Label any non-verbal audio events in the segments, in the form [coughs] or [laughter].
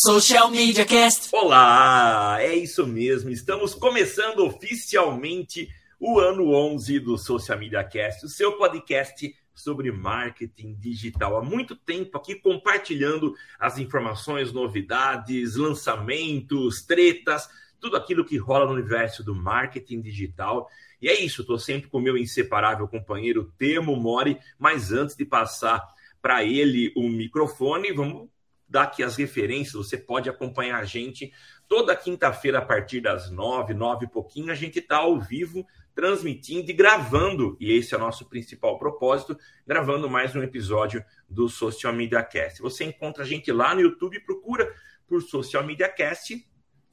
Social Media Cast. Olá, é isso mesmo. Estamos começando oficialmente o ano 11 do Social Media Cast, o seu podcast sobre marketing digital. Há muito tempo aqui compartilhando as informações, novidades, lançamentos, tretas, tudo aquilo que rola no universo do marketing digital. E é isso, estou sempre com o meu inseparável companheiro Temo Mori, mas antes de passar para ele o microfone, vamos dar aqui as referências, você pode acompanhar a gente toda quinta-feira a partir das nove, nove e pouquinho, a gente está ao vivo transmitindo e gravando, e esse é o nosso principal propósito, gravando mais um episódio do Social Media Cast. Você encontra a gente lá no YouTube, procura por Social Media Cast.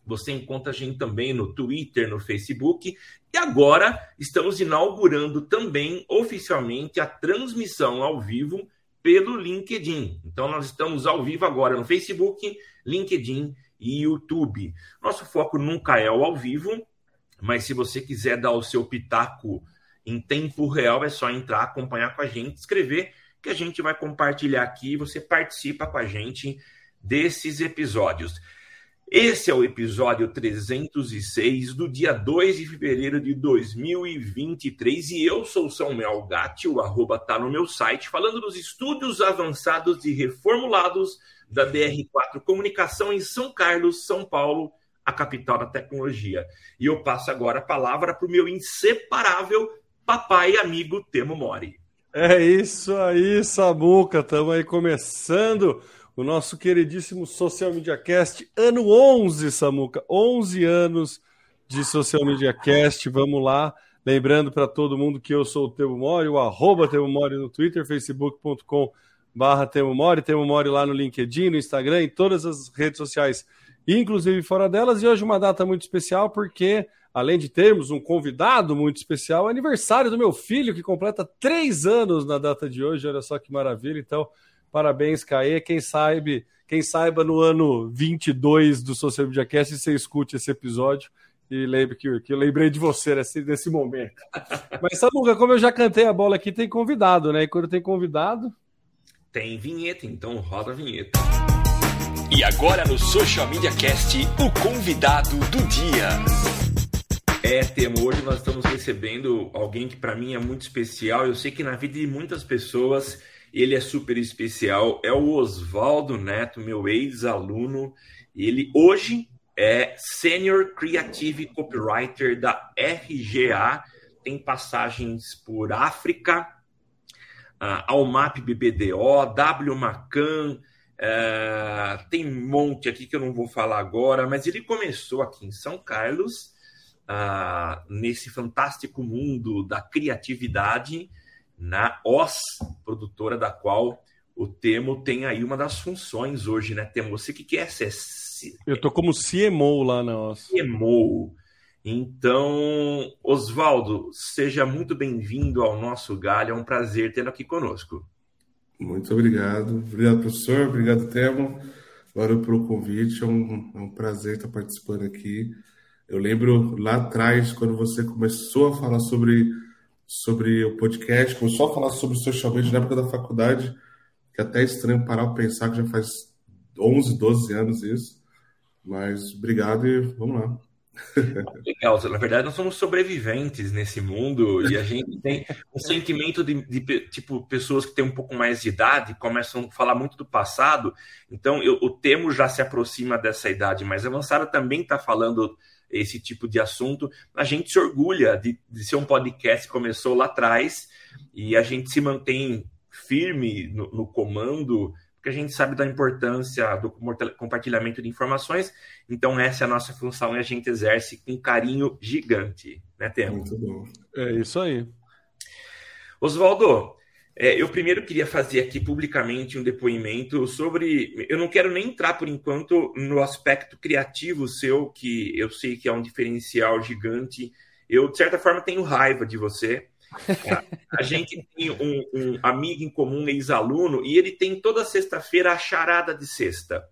Você encontra a gente também no Twitter, no Facebook. E agora estamos inaugurando também oficialmente a transmissão ao vivo pelo LinkedIn. Então nós estamos ao vivo agora no Facebook, LinkedIn e YouTube. Nosso foco nunca é o ao vivo, mas se você quiser dar o seu pitaco em tempo real, é só entrar, acompanhar com a gente, escrever, que a gente vai compartilhar aqui e você participa com a gente desses episódios. Esse é o episódio 306 do dia 2 de fevereiro de 2023 e eu sou Samuel Gatti, o arroba tá no meu site, falando dos estudos avançados e reformulados da DR4 Comunicação em São Carlos, São Paulo, a capital da tecnologia. E eu passo agora a palavra para o meu inseparável papai e amigo Temo Mori. É isso aí, Samuca. Estamos aí começando o nosso queridíssimo Social Media Cast, ano 11, Samuca. 11 anos de Social Media Cast. Vamos lá. Lembrando para todo mundo que eu sou o Temo Mori, o arroba Temo Mori no Twitter, facebook.com barra Temo Mori, Temo Mori lá no LinkedIn, no Instagram, em todas as redes sociais inclusive fora delas. E hoje uma data muito especial, porque além de termos um convidado muito especial, é aniversário do meu filho, que completa três anos na data de hoje. Olha só que maravilha. Então, parabéns, Caê. Quem sabe, quem saiba no ano 22 do Social Media Cast, você escute esse episódio. E lembre que, que eu lembrei de você nesse, nesse momento. [laughs] Mas, Samuca, como eu já cantei a bola aqui, tem convidado, né? E quando tem convidado. Tem vinheta, então roda a vinheta. E agora no Social Media Cast, o convidado do dia. É, Temo, hoje nós estamos recebendo alguém que para mim é muito especial. Eu sei que na vida de muitas pessoas ele é super especial. É o Oswaldo Neto, meu ex-aluno. Ele hoje é Senior Creative Copywriter da RGA. Tem passagens por África, uh, Almap BBDO, W Macan, é, tem um monte aqui que eu não vou falar agora, mas ele começou aqui em São Carlos, uh, nesse fantástico mundo da criatividade, na OS, produtora da qual o Temo tem aí uma das funções hoje, né, Temo? Você que quer ser... Eu tô como CMO lá na OS. CMO. Então, Oswaldo, seja muito bem-vindo ao nosso galho, é um prazer tê-lo aqui conosco. Muito obrigado. Obrigado, professor. Obrigado, Temo. Agora pelo convite. É um, é um prazer estar participando aqui. Eu lembro lá atrás, quando você começou a falar sobre, sobre o podcast, começou a falar sobre social media na época da faculdade, que é até é estranho parar para pensar que já faz 11, 12 anos isso. Mas obrigado e vamos lá. [laughs] Legal, na verdade nós somos sobreviventes nesse mundo e a gente tem um sentimento de, de, tipo pessoas que têm um pouco mais de idade começam a falar muito do passado, então eu, o Temo já se aproxima dessa idade mais avançada, também está falando esse tipo de assunto. A gente se orgulha de, de ser um podcast que começou lá atrás e a gente se mantém firme no, no comando porque a gente sabe da importância do compartilhamento de informações. Então, essa é a nossa função e a gente exerce com carinho gigante, né, Temo? Muito bom. É isso aí. Oswaldo, é, eu primeiro queria fazer aqui publicamente um depoimento sobre. Eu não quero nem entrar por enquanto no aspecto criativo seu, que eu sei que é um diferencial gigante. Eu, de certa forma, tenho raiva de você a gente tem um, um amigo em comum, ex-aluno, e ele tem toda sexta-feira a charada de sexta.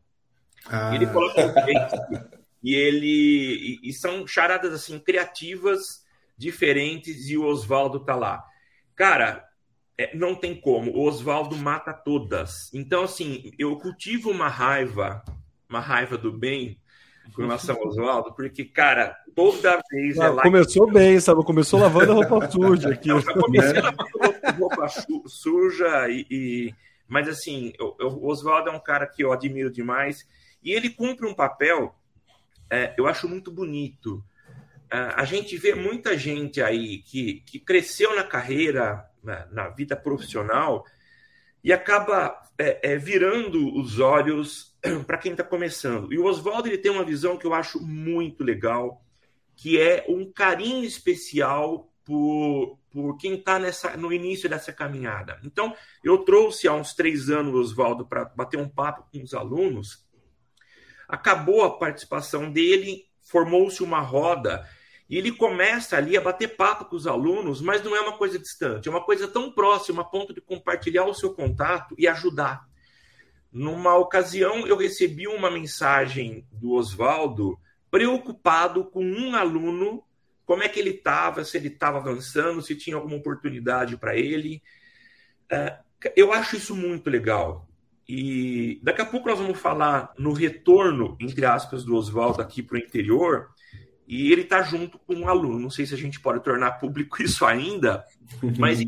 Ah. Ele coloca e ele e, e, são charadas assim criativas, diferentes, e o Oswaldo tá lá. Cara, é, não tem como. O Oswaldo mata todas. Então, assim, eu cultivo uma raiva uma raiva do bem com relação ao Oswaldo, porque, cara, toda vez ah, Começou que... bem, sabe? Começou lavando a roupa [laughs] suja aqui. Eu comecei lavando roupa suja e, e... Mas, assim, o Oswaldo é um cara que eu admiro demais e ele cumpre um papel, é, eu acho muito bonito. É, a gente vê muita gente aí que, que cresceu na carreira, na, na vida profissional, e acaba é, é, virando os olhos [clears throat] para quem está começando. E o Oswaldo ele tem uma visão que eu acho muito legal, que é um carinho especial por, por quem está no início dessa caminhada. Então, eu trouxe há uns três anos o Oswaldo para bater um papo com os alunos. Acabou a participação dele, formou-se uma roda e ele começa ali a bater papo com os alunos, mas não é uma coisa distante, é uma coisa tão próxima a ponto de compartilhar o seu contato e ajudar. Numa ocasião, eu recebi uma mensagem do Oswaldo preocupado com um aluno, como é que ele estava, se ele estava avançando, se tinha alguma oportunidade para ele. É, eu acho isso muito legal. E daqui a pouco nós vamos falar no retorno, entre aspas, do Oswaldo aqui para o interior, e ele está junto com um aluno. Não sei se a gente pode tornar público [laughs] isso ainda, mas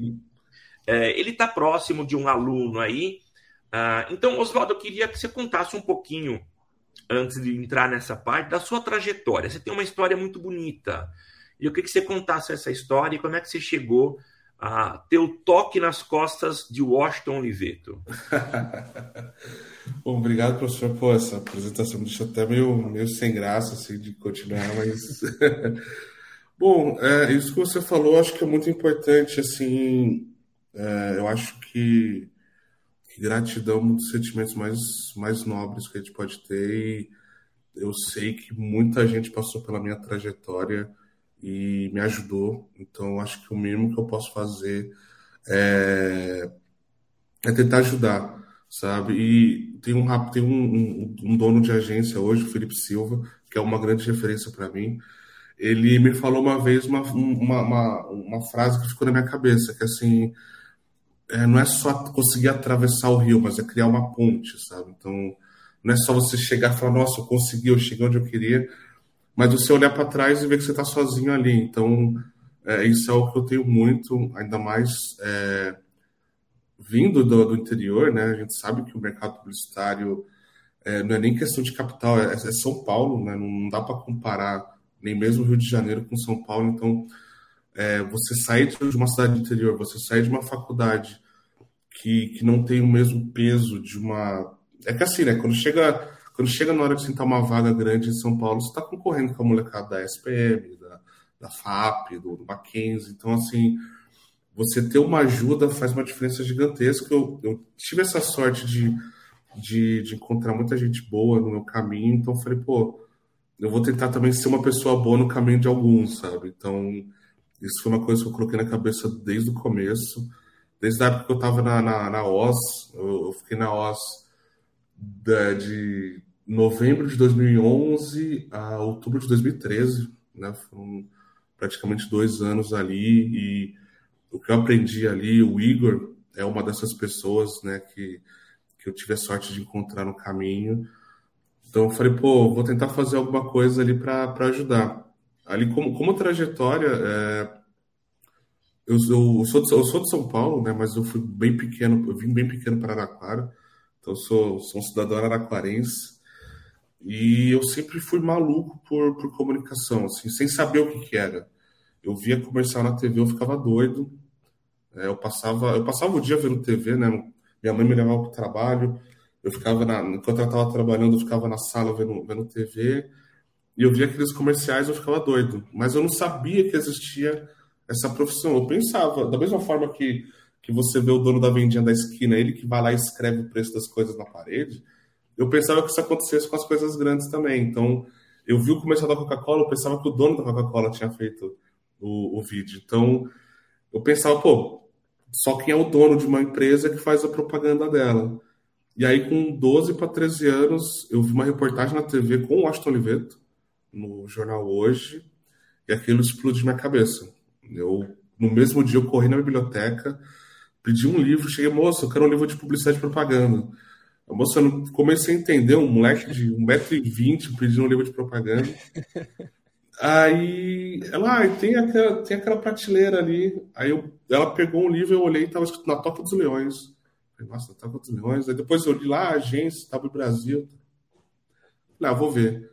é, ele está próximo de um aluno aí. Uh, então, Oswaldo, eu queria que você contasse um pouquinho, antes de entrar nessa parte, da sua trajetória. Você tem uma história muito bonita. E eu queria que você contasse essa história e como é que você chegou a ter o toque nas costas de Washington Oliveto. [laughs] Bom, obrigado, professor. Pô, essa apresentação me deixou até meio, meio sem graça assim, de continuar, mas. [laughs] Bom, é, isso que você falou, acho que é muito importante. Assim, é, eu acho que, que, gratidão é um dos sentimentos mais, mais nobres que a gente pode ter. E eu sei que muita gente passou pela minha trajetória e me ajudou. Então, acho que o mínimo que eu posso fazer é, é tentar ajudar sabe? E tem um tem um, um, um, dono de agência hoje, o Felipe Silva, que é uma grande referência para mim. Ele me falou uma vez uma, uma, uma, uma, frase que ficou na minha cabeça, que assim, é, não é só conseguir atravessar o rio, mas é criar uma ponte, sabe? Então, não é só você chegar e falar, nossa, eu consegui, eu cheguei onde eu queria, mas você olhar para trás e ver que você está sozinho ali. Então, é, isso é o que eu tenho muito, ainda mais é, vindo do, do, interior, né? A gente sabe que o mercado publicitário é, não é nem questão de capital, é, é São Paulo, né? Não dá para comparar nem mesmo Rio de Janeiro com São Paulo. Então, é, você sair de uma cidade interior, você sair de uma faculdade que, que não tem o mesmo peso de uma. É que assim, né? Quando chega, quando chega na hora de sentar uma vaga grande em São Paulo, você está concorrendo com a molecada da SPM, da, da FAP, do, do Mackenzie. Então, assim você ter uma ajuda faz uma diferença gigantesca. Eu, eu tive essa sorte de, de, de, encontrar muita gente boa no meu caminho, então falei, pô, eu vou tentar também ser uma pessoa boa no caminho de alguns, sabe? Então, isso foi uma coisa que eu coloquei na cabeça desde o começo, desde a época que eu estava na, na, na OS, eu, eu, fiquei na OS da, de novembro de 2011 a outubro de 2013, né? Foram praticamente dois anos ali e o que eu aprendi ali, o Igor é uma dessas pessoas, né, que, que eu tive a sorte de encontrar no caminho. Então eu falei, pô, vou tentar fazer alguma coisa ali para ajudar. Ali, como, como trajetória, é, eu, eu, sou de, eu sou de São Paulo, né, mas eu fui bem pequeno, eu vim bem pequeno para Araraquara, então eu sou, sou um cidadão araraquarense. E eu sempre fui maluco por, por comunicação, assim, sem saber o que, que era. Eu via comercial na TV, eu ficava doido. É, eu passava, eu passava o dia vendo TV, né? Minha mãe me levava para o trabalho, eu ficava na, enquanto ela estava trabalhando, eu ficava na sala vendo, vendo TV e eu via aqueles comerciais, eu ficava doido. Mas eu não sabia que existia essa profissão. Eu pensava, da mesma forma que, que você vê o dono da vendinha da esquina, ele que vai lá e escreve o preço das coisas na parede, eu pensava que isso acontecesse com as coisas grandes também. Então, eu vi o comercial da Coca-Cola, eu pensava que o dono da Coca-Cola tinha feito o, o vídeo. Então, eu pensava, pô, só quem é o dono de uma empresa que faz a propaganda dela. E aí, com 12 para 13 anos, eu vi uma reportagem na TV com o Washington Oliveto, no jornal Hoje, e aquilo explodiu minha cabeça. Eu, no mesmo dia, eu corri na biblioteca, pedi um livro, cheguei, moço, eu quero um livro de publicidade e propaganda. A moça comecei a entender, um moleque de 1,20m pedindo um livro de propaganda. [laughs] Aí ela, ah, tem, aquela, tem aquela prateleira ali. Aí eu, ela pegou um livro, eu olhei e estava escrito na Toca dos Leões. Falei, Nossa, na Toca dos Leões. Aí depois eu li lá, a agência, estava no Brasil. Falei, ah, vou ver.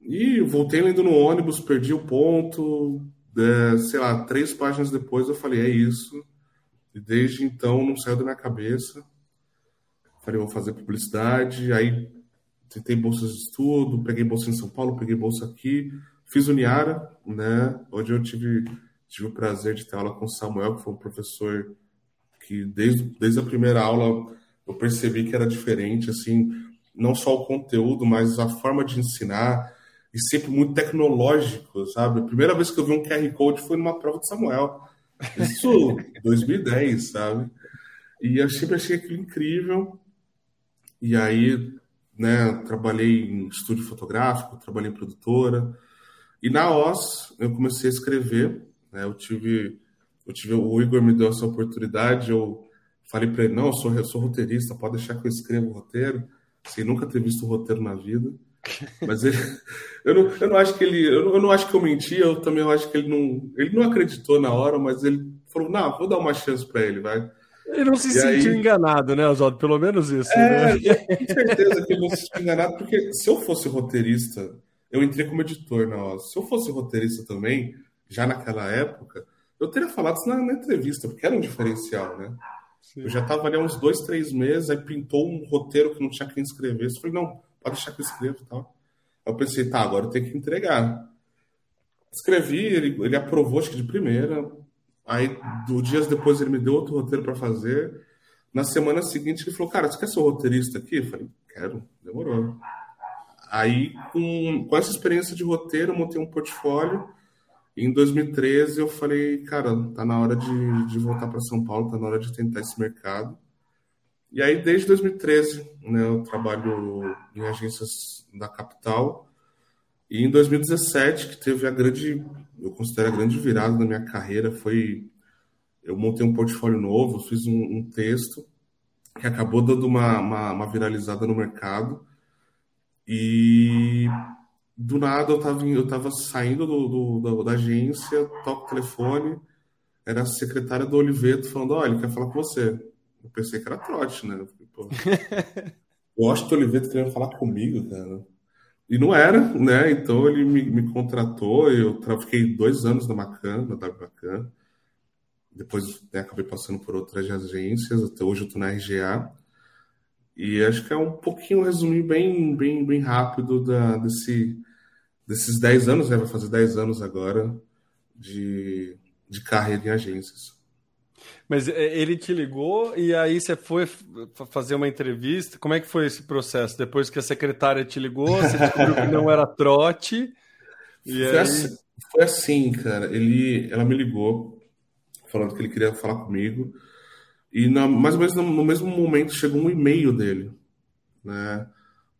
E voltei lendo no ônibus, perdi o ponto. É, sei lá, três páginas depois eu falei, é isso. E desde então não saiu da minha cabeça. Falei, vou fazer publicidade. Aí tentei bolsas de estudo, peguei bolsa em São Paulo, peguei bolsa aqui. Fiz o Niara, né? Onde eu tive, tive o prazer de ter aula com o Samuel, que foi um professor que desde, desde a primeira aula eu percebi que era diferente, assim, não só o conteúdo, mas a forma de ensinar, e sempre muito tecnológico, sabe? A primeira vez que eu vi um QR Code foi numa prova de Samuel. Isso 2010, sabe? E eu sempre achei aquilo incrível. E aí, né, trabalhei em estúdio fotográfico, trabalhei em produtora, e na OS eu comecei a escrever, né? Eu tive, eu tive, o Igor me deu essa oportunidade, eu falei para ele, não, eu sou, eu sou roteirista, pode deixar que eu escreva o roteiro, sem nunca ter visto um roteiro na vida. [laughs] Mas ele, eu, não, eu não acho que ele, eu não, eu não acho que eu menti, eu também acho que ele não, ele não acreditou na hora, mas ele falou, não, vou dar uma chance para ele, vai. Ele não se e sentiu aí... enganado, né, Oswaldo? Pelo menos isso. É, né? com certeza que ele não se sentiu enganado, porque se eu fosse roteirista, eu entrei como editor na OZ. Se eu fosse roteirista também, já naquela época, eu teria falado isso na, na entrevista, porque era um diferencial, né? Sim. Eu já estava ali há uns dois, três meses, aí pintou um roteiro que não tinha quem escrever. Eu falei, não, pode deixar que eu escrevo e tal. Aí eu pensei, tá, agora eu tenho que entregar. Escrevi, ele, ele aprovou, acho que de primeira. Aí, do, dias depois, ele me deu outro roteiro para fazer. Na semana seguinte, ele falou, cara, você quer ser roteirista aqui? Eu falei, quero, demorou. Aí, com, com essa experiência de roteiro, eu montei um portfólio. E em 2013, eu falei, cara, tá na hora de, de voltar para São Paulo, tá na hora de tentar esse mercado. E aí, desde 2013, né, eu trabalho em agências da capital. E em 2017, que teve a grande, eu considero a grande virada na minha carreira, foi eu montei um portfólio novo, fiz um, um texto que acabou dando uma, uma, uma viralizada no mercado. E do nada eu tava, eu tava saindo do, do, da agência, toco o telefone, era a secretária do Oliveto falando, olha, ele quer falar com você. Eu pensei que era trote, né? Eu [laughs] acho que o Oliveto queria falar comigo, cara. E não era, né? Então ele me, me contratou, eu fiquei dois anos na Macan, na WMacan. Depois né, acabei passando por outras agências, até hoje eu estou na RGA. E acho que é um pouquinho resumir bem, bem, bem rápido da, desse, desses 10 anos, né? Vai fazer 10 anos agora de, de carreira em agências. Mas é, ele te ligou e aí você foi fazer uma entrevista. Como é que foi esse processo? Depois que a secretária te ligou, você descobriu que não era trote. E foi, aí... assim, foi assim, cara. Ele, ela me ligou falando que ele queria falar comigo. E na, mais ou menos no, no, mesmo momento chegou um e-mail dele, né?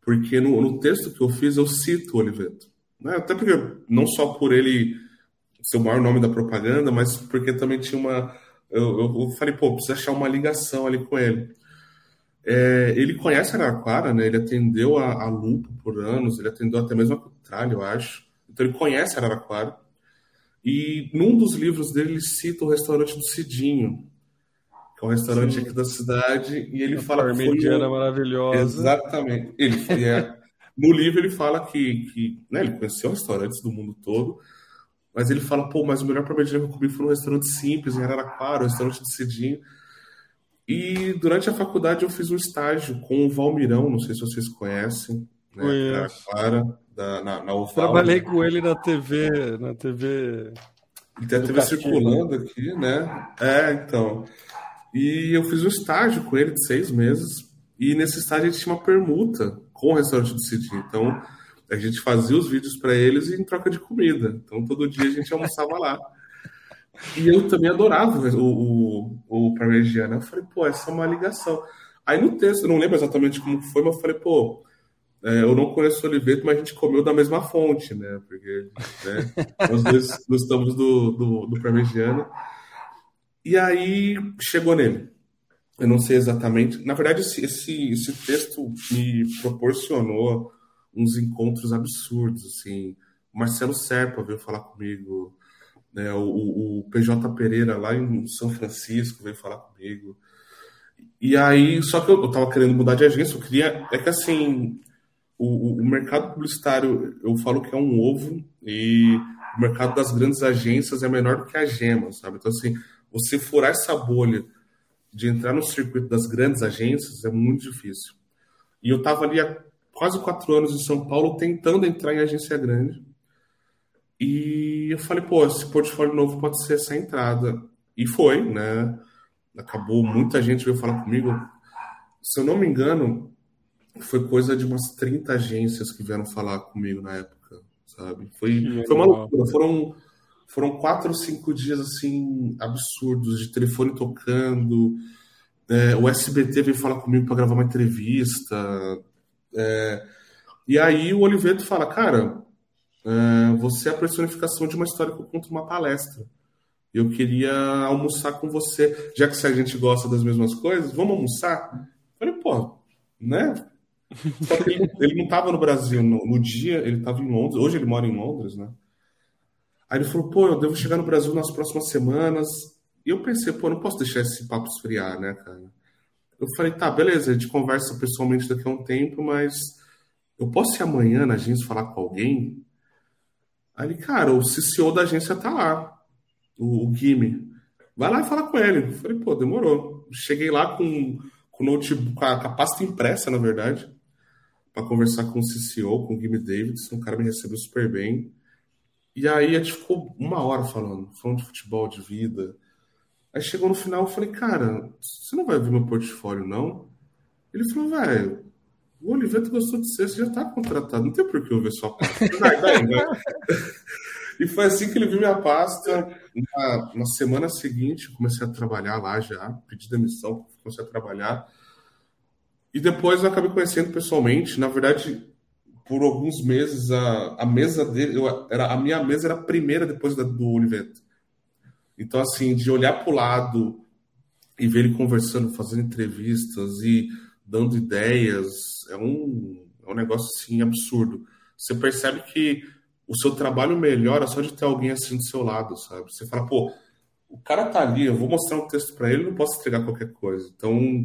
Porque no, no, texto que eu fiz eu cito o Oliveto, né? Até porque não só por ele ser o maior nome da propaganda, mas porque também tinha uma eu, eu falei, pô, precisa achar uma ligação ali com ele. É, ele conhece Araraquara, né? Ele atendeu a, a Lupo por anos, ele atendeu até mesmo a Cutralha, eu acho. Então ele conhece Araraquara. E num dos livros dele ele cita o restaurante do Cidinho, que é um restaurante Sim. aqui da cidade, e ele a fala que foi um... maravilhosa. Exatamente. Ele foi, é... [laughs] no livro ele fala que, que né, ele conheceu restaurantes do mundo todo, mas ele fala, pô, mas o melhor parmegiana que eu comi foi um restaurante simples em Araraquara, um restaurante de Cedinho. E durante a faculdade eu fiz um estágio com o Valmirão, não sei se vocês conhecem, né, Araraquara, da, na, na Oval, Trabalhei com ele na TV, na TV. E tem a TV circulando aqui, né? É, então. E eu fiz um estágio com ele de seis meses. E nesse estágio a gente tinha uma permuta com o restaurante do Cidinho. Então a gente fazia os vídeos para eles em troca de comida. Então todo dia a gente almoçava lá. E eu também adorava o, o, o Parmegiana. Eu falei, pô, essa é uma ligação. Aí no texto, eu não lembro exatamente como foi, mas eu falei, pô, é, eu não conheço o Oliveto, mas a gente comeu da mesma fonte, né? Porque né, nós dois gostamos do, do, do Parmegiana. E aí chegou nele. eu não sei exatamente. Na verdade, esse, esse, esse texto me proporcionou uns encontros absurdos, assim. O Marcelo Serpa veio falar comigo, né? o, o PJ Pereira lá em São Francisco veio falar comigo. E aí, só que eu, eu tava querendo mudar de agência, eu queria. É que assim, o, o mercado publicitário, eu falo que é um ovo, e o mercado das grandes agências é menor do que a gema, sabe? Então, assim, você furar essa bolha de entrar no circuito das grandes agências é muito difícil. E eu estava ali há quase quatro anos em São Paulo tentando entrar em agência grande. E eu falei, pô, esse portfólio novo pode ser essa entrada. E foi, né? Acabou, muita gente veio falar comigo. Se eu não me engano, foi coisa de umas 30 agências que vieram falar comigo na época, sabe? Foi, foi uma loucura. Foram, foram quatro ou cinco dias, assim, absurdos, de telefone tocando. É, o SBT veio falar comigo para gravar uma entrevista. É, e aí o Oliveto fala, cara, é, você é a personificação de uma história que eu conto uma palestra. Eu queria almoçar com você, já que a gente gosta das mesmas coisas, vamos almoçar? Eu falei, pô, né? Só que ele, ele não estava no Brasil no, no, dia, ele estava em Londres. Hoje ele mora em Londres, né? Aí ele falou, pô, eu devo chegar no Brasil nas próximas semanas. E eu pensei, pô, não posso deixar esse papo esfriar, né, cara? Eu falei, tá, beleza, a gente conversa pessoalmente daqui a um tempo, mas eu posso ir amanhã na agência falar com alguém? Aí ele, cara, o CCO da agência tá lá, o, o Gimme. Vai lá e fala com ele. Eu falei, pô, demorou. Cheguei lá com, com, notebook, com, a, com a pasta impressa, na verdade, para conversar com o CCO, com o Gimme Davidson. O cara me recebeu super bem. E aí a gente ficou uma hora falando, falando de futebol, de vida. Aí chegou no final, eu falei, cara, você não vai ver meu portfólio, não? Ele falou, velho, o Oliveto gostou de você, você já tá contratado, não tem por que eu ver sua pasta. Vai, vai, [laughs] vai. e foi assim que ele viu minha pasta. Na, na semana seguinte, comecei a trabalhar lá já, pedi demissão, comecei a trabalhar. E depois eu acabei conhecendo pessoalmente. Na verdade, por alguns meses, a, a mesa dele, eu, era, a minha mesa era a primeira depois da, do Oliveto. Então, assim, de olhar para o lado e ver ele conversando, fazendo entrevistas e dando ideias, é um, é um negócio assim absurdo. Você percebe que o seu trabalho melhora só de ter alguém assim do seu lado, sabe? Você fala, pô, o cara tá ali, eu vou mostrar um texto para ele, não posso entregar qualquer coisa. Então,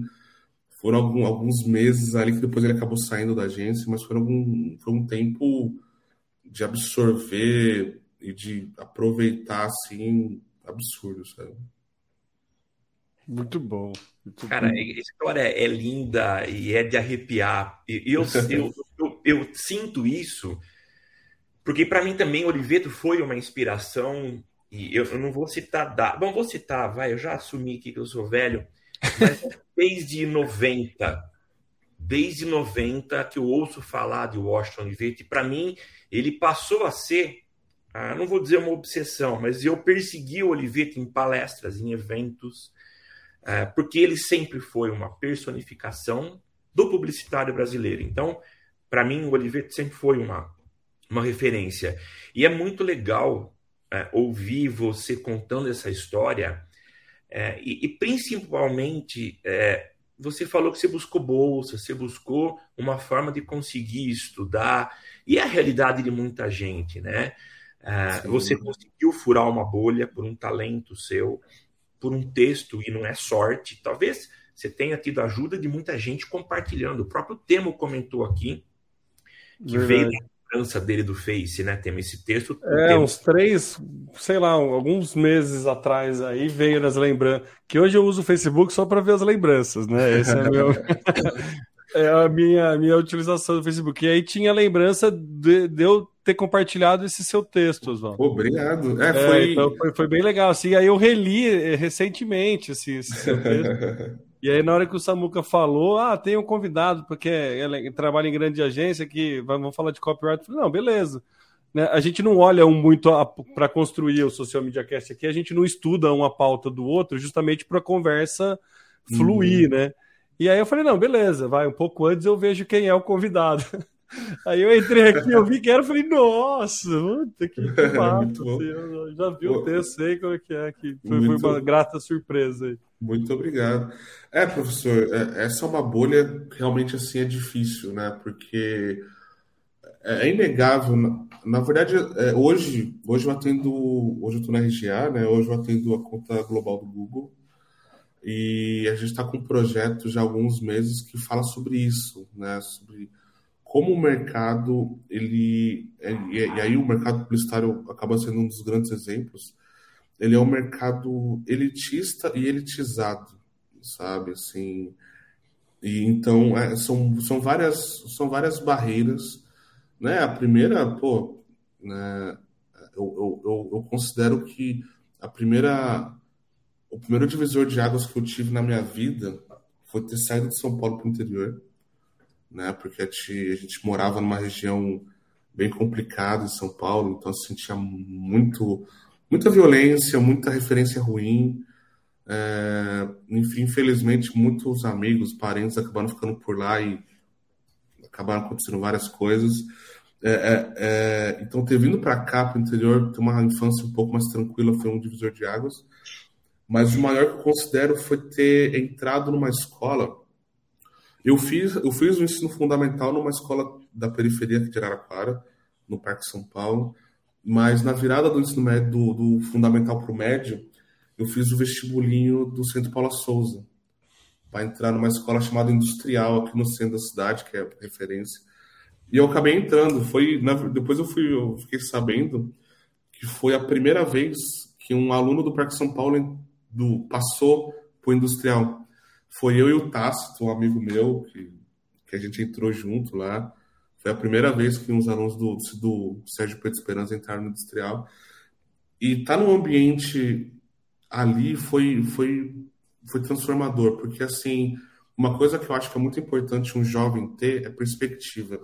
foram algum, alguns meses ali que depois ele acabou saindo da agência, mas foram algum, foi um tempo de absorver e de aproveitar, assim, absurdo, sabe? Muito bom. Muito Cara, bom. a história é linda e é de arrepiar. E eu, [laughs] eu, eu, eu, sinto isso, porque para mim também Oliveto foi uma inspiração. E eu, não vou citar. Da... Bom, vou citar, vai, eu já assumi aqui que eu sou velho, mas [laughs] desde 90, desde 90 que eu ouço falar de Washington Oliveto, e para mim ele passou a ser, ah, não vou dizer uma obsessão, mas eu persegui o Oliveto em palestras, em eventos, é, porque ele sempre foi uma personificação do publicitário brasileiro. Então, para mim, o Oliveto sempre foi uma, uma referência. E é muito legal é, ouvir você contando essa história, é, e, e, principalmente, é, você falou que você buscou bolsa, você buscou uma forma de conseguir estudar, e é a realidade de muita gente, né? É, você conseguiu furar uma bolha por um talento seu, por um texto e não é sorte. Talvez você tenha tido ajuda de muita gente compartilhando. O próprio Temo comentou aqui que Verdade. veio da lembrança dele do Face, né? Temo esse texto. É, Temo... uns três, sei lá, alguns meses atrás aí veio nas lembranças. Que hoje eu uso o Facebook só para ver as lembranças, né? Esse é meu. [laughs] é a minha, minha utilização do Facebook. E aí tinha lembrança de, de eu ter compartilhado esse seu texto, Oswaldo. Obrigado. É, foi... É, então foi, foi, bem legal. Assim, aí eu reli eh, recentemente esse, esse seu texto. [laughs] e aí, na hora que o Samuca falou, ah, tem um convidado, porque ele trabalha em grande agência que vamos falar de copyright. Eu falei, não, beleza. Né? A gente não olha um muito para construir o Social Media Cast aqui, a gente não estuda uma pauta do outro justamente para a conversa fluir, uhum. né? E aí eu falei, não, beleza, vai, um pouco antes eu vejo quem é o convidado. [laughs] Aí eu entrei aqui, eu vi que era, falei, nossa, puta, que, que [laughs] massa, assim, eu já vi o texto, sei como é que é, que foi, foi uma grata surpresa aí. Muito obrigado. É, professor, é, essa é uma bolha realmente assim é difícil, né? Porque é, é inegável. Na, verdade, é, hoje, hoje eu atendo, hoje eu estou na RGA, né? Hoje eu atendo a conta global do Google e a gente está com um projeto já há alguns meses que fala sobre isso, né? Sobre como o mercado ele e, e aí o mercado publicitário acaba sendo um dos grandes exemplos. Ele é um mercado elitista e elitizado, sabe? Assim, e então é, são, são várias são várias barreiras, né? A primeira, pô, né? Eu, eu, eu considero que a primeira o primeiro divisor de águas que eu tive na minha vida foi ter saído de São Paulo para o interior, né? Porque a gente, a gente morava numa região bem complicada em São Paulo, então se sentia muito muita violência, muita referência ruim. É, enfim, infelizmente, muitos amigos, parentes acabaram ficando por lá e acabaram acontecendo várias coisas. É, é, é então, ter vindo para cá, para o interior, ter uma infância um pouco mais tranquila, foi um divisor de águas. Mas o maior que eu considero foi ter entrado numa escola. Eu fiz, eu fiz o ensino fundamental numa escola da periferia de Araraquara, no Parque São Paulo. Mas na virada do ensino médio, do, do fundamental para o médio, eu fiz o vestibulinho do Centro Paula Souza, para entrar numa escola chamada Industrial, aqui no centro da cidade, que é referência. E eu acabei entrando. Foi na, depois eu fui, eu fiquei sabendo que foi a primeira vez que um aluno do Parque São Paulo do, passou para o Industrial. Foi eu e o Tácito, um amigo meu, que, que a gente entrou junto lá. Foi a primeira vez que uns alunos do, do Sérgio Pedro Esperança entraram no industrial. E tá num ambiente ali foi, foi, foi transformador, porque assim, uma coisa que eu acho que é muito importante um jovem ter é perspectiva,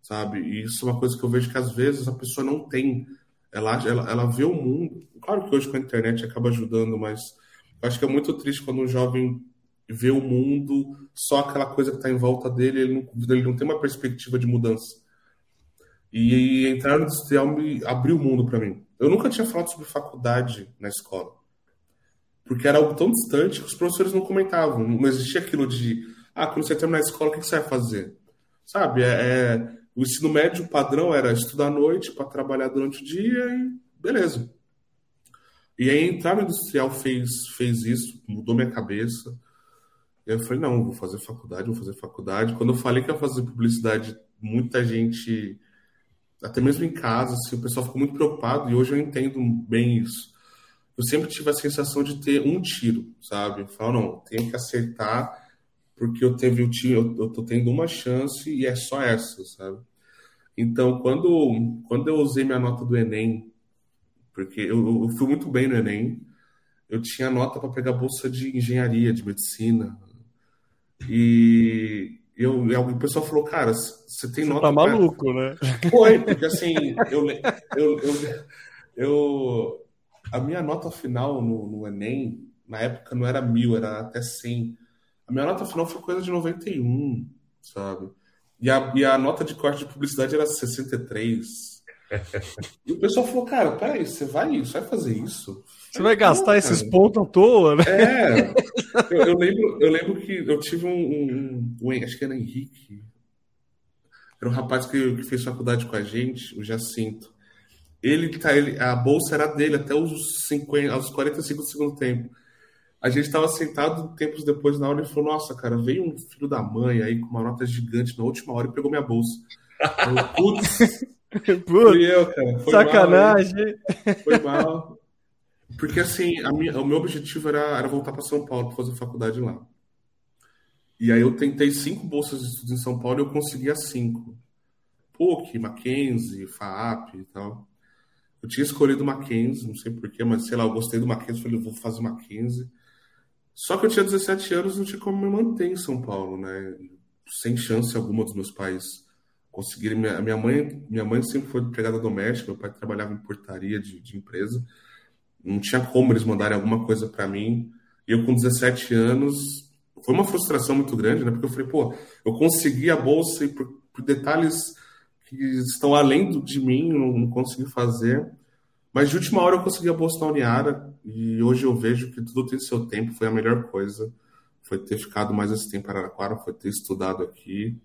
sabe? E isso é uma coisa que eu vejo que às vezes a pessoa não tem. Ela, ela, ela vê o mundo. Claro que hoje com a internet acaba ajudando, mas acho que é muito triste quando um jovem ver o mundo, só aquela coisa que está em volta dele, ele não, ele não tem uma perspectiva de mudança. E, entrar no industrial me abriu o mundo para mim. Eu nunca tinha falado sobre faculdade na escola, porque era algo tão distante que os professores não comentavam. Não existia aquilo de, ah, quando você terminar a escola, o que você vai fazer? Sabe? É, é o ensino médio padrão era estudar à noite para trabalhar durante o dia e beleza. E aí entrar no industrial fez, fez isso, mudou minha cabeça. E eu falei, não, vou fazer faculdade, vou fazer faculdade. Quando eu falei que ia fazer publicidade, muita gente, até mesmo em casa, assim, o pessoal ficou muito preocupado e hoje eu entendo bem isso. Eu sempre tive a sensação de ter um tiro, sabe? Falar, não, tenho que acertar porque eu teve o tiro, eu, eu tô tendo uma chance e é só essa, sabe? Então, quando, quando eu usei minha nota do Enem, porque eu, eu fui muito bem no Enem, eu tinha nota para pegar bolsa de engenharia, de medicina, e eu, o pessoal falou, cara, você tem você nota. Tá maluco, pra... né? [laughs] Foi, porque assim, eu, eu, eu, eu, a minha nota final no, no Enem, na época não era mil, era até 100. A minha nota final foi coisa de 91, sabe? E a, e a nota de corte de publicidade era 63. E o pessoal falou, cara, peraí, você vai, você vai fazer isso? Você vai gastar esses pontos à toa, né? É. Eu, eu, lembro, eu lembro que eu tive um, um, um, Acho que era Henrique. Era um rapaz que, que fez faculdade com a gente, o Jacinto. Ele, tá, ele, a bolsa era dele até os 50, aos 45 do segundo tempo. A gente estava sentado tempos depois na hora e falou: Nossa, cara, veio um filho da mãe aí com uma nota gigante na última hora e pegou minha bolsa. [laughs] Putz, fui eu, cara. Foi Sacanagem. Mal, foi mal. Porque assim, minha, o meu objetivo era, era voltar para São Paulo para fazer faculdade lá. E aí eu tentei cinco bolsas de estudos em São Paulo e eu consegui as cinco. PUC, Mackenzie, FAAP e tal. Eu tinha escolhido Mackenzie, não sei porquê, mas sei lá, eu gostei do Mackenzie, falei, eu vou fazer Mackenzie. Só que eu tinha 17 anos, não tinha como me manter em São Paulo, né? Sem chance alguma dos meus pais conseguirem. Minha, minha mãe, minha mãe sempre foi empregada doméstica, meu pai trabalhava em portaria de, de empresa não tinha como eles mandarem alguma coisa para mim. E eu, com 17 anos, foi uma frustração muito grande, né? Porque eu falei, pô, eu consegui a bolsa e por, por detalhes que estão além do, de mim, não, não consegui fazer. Mas de última hora eu consegui a bolsa na Uniara, E hoje eu vejo que tudo tem seu tempo, foi a melhor coisa. Foi ter ficado mais esse tempo em Araraquara, foi ter estudado aqui.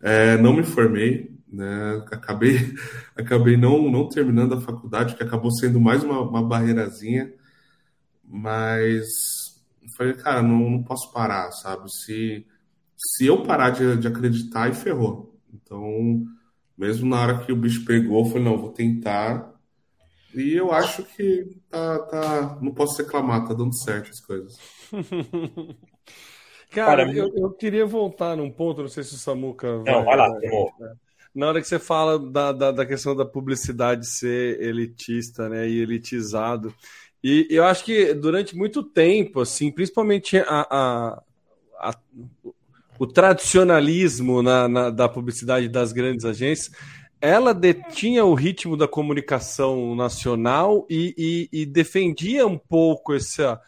É, não me formei, né? Acabei, [laughs] acabei não, não terminando a faculdade, que acabou sendo mais uma, uma barreirazinha. Mas falei, cara, não, não posso parar, sabe? Se, se eu parar de, de acreditar, aí ferrou. Então, mesmo na hora que o bicho pegou, eu falei, não, vou tentar. E eu acho que tá, tá. Não posso reclamar, tá dando certo as coisas. [laughs] Cara, eu, eu, queria voltar num ponto, não sei se o Samuca vai. Não, vai lá, vai, Na hora que você fala da, da, da, questão da publicidade ser elitista, né, e elitizado. E eu acho que durante muito tempo, assim, principalmente a, a, a o tradicionalismo na, na, da publicidade das grandes agências, ela detinha o ritmo da comunicação nacional e, e, e defendia um pouco essa,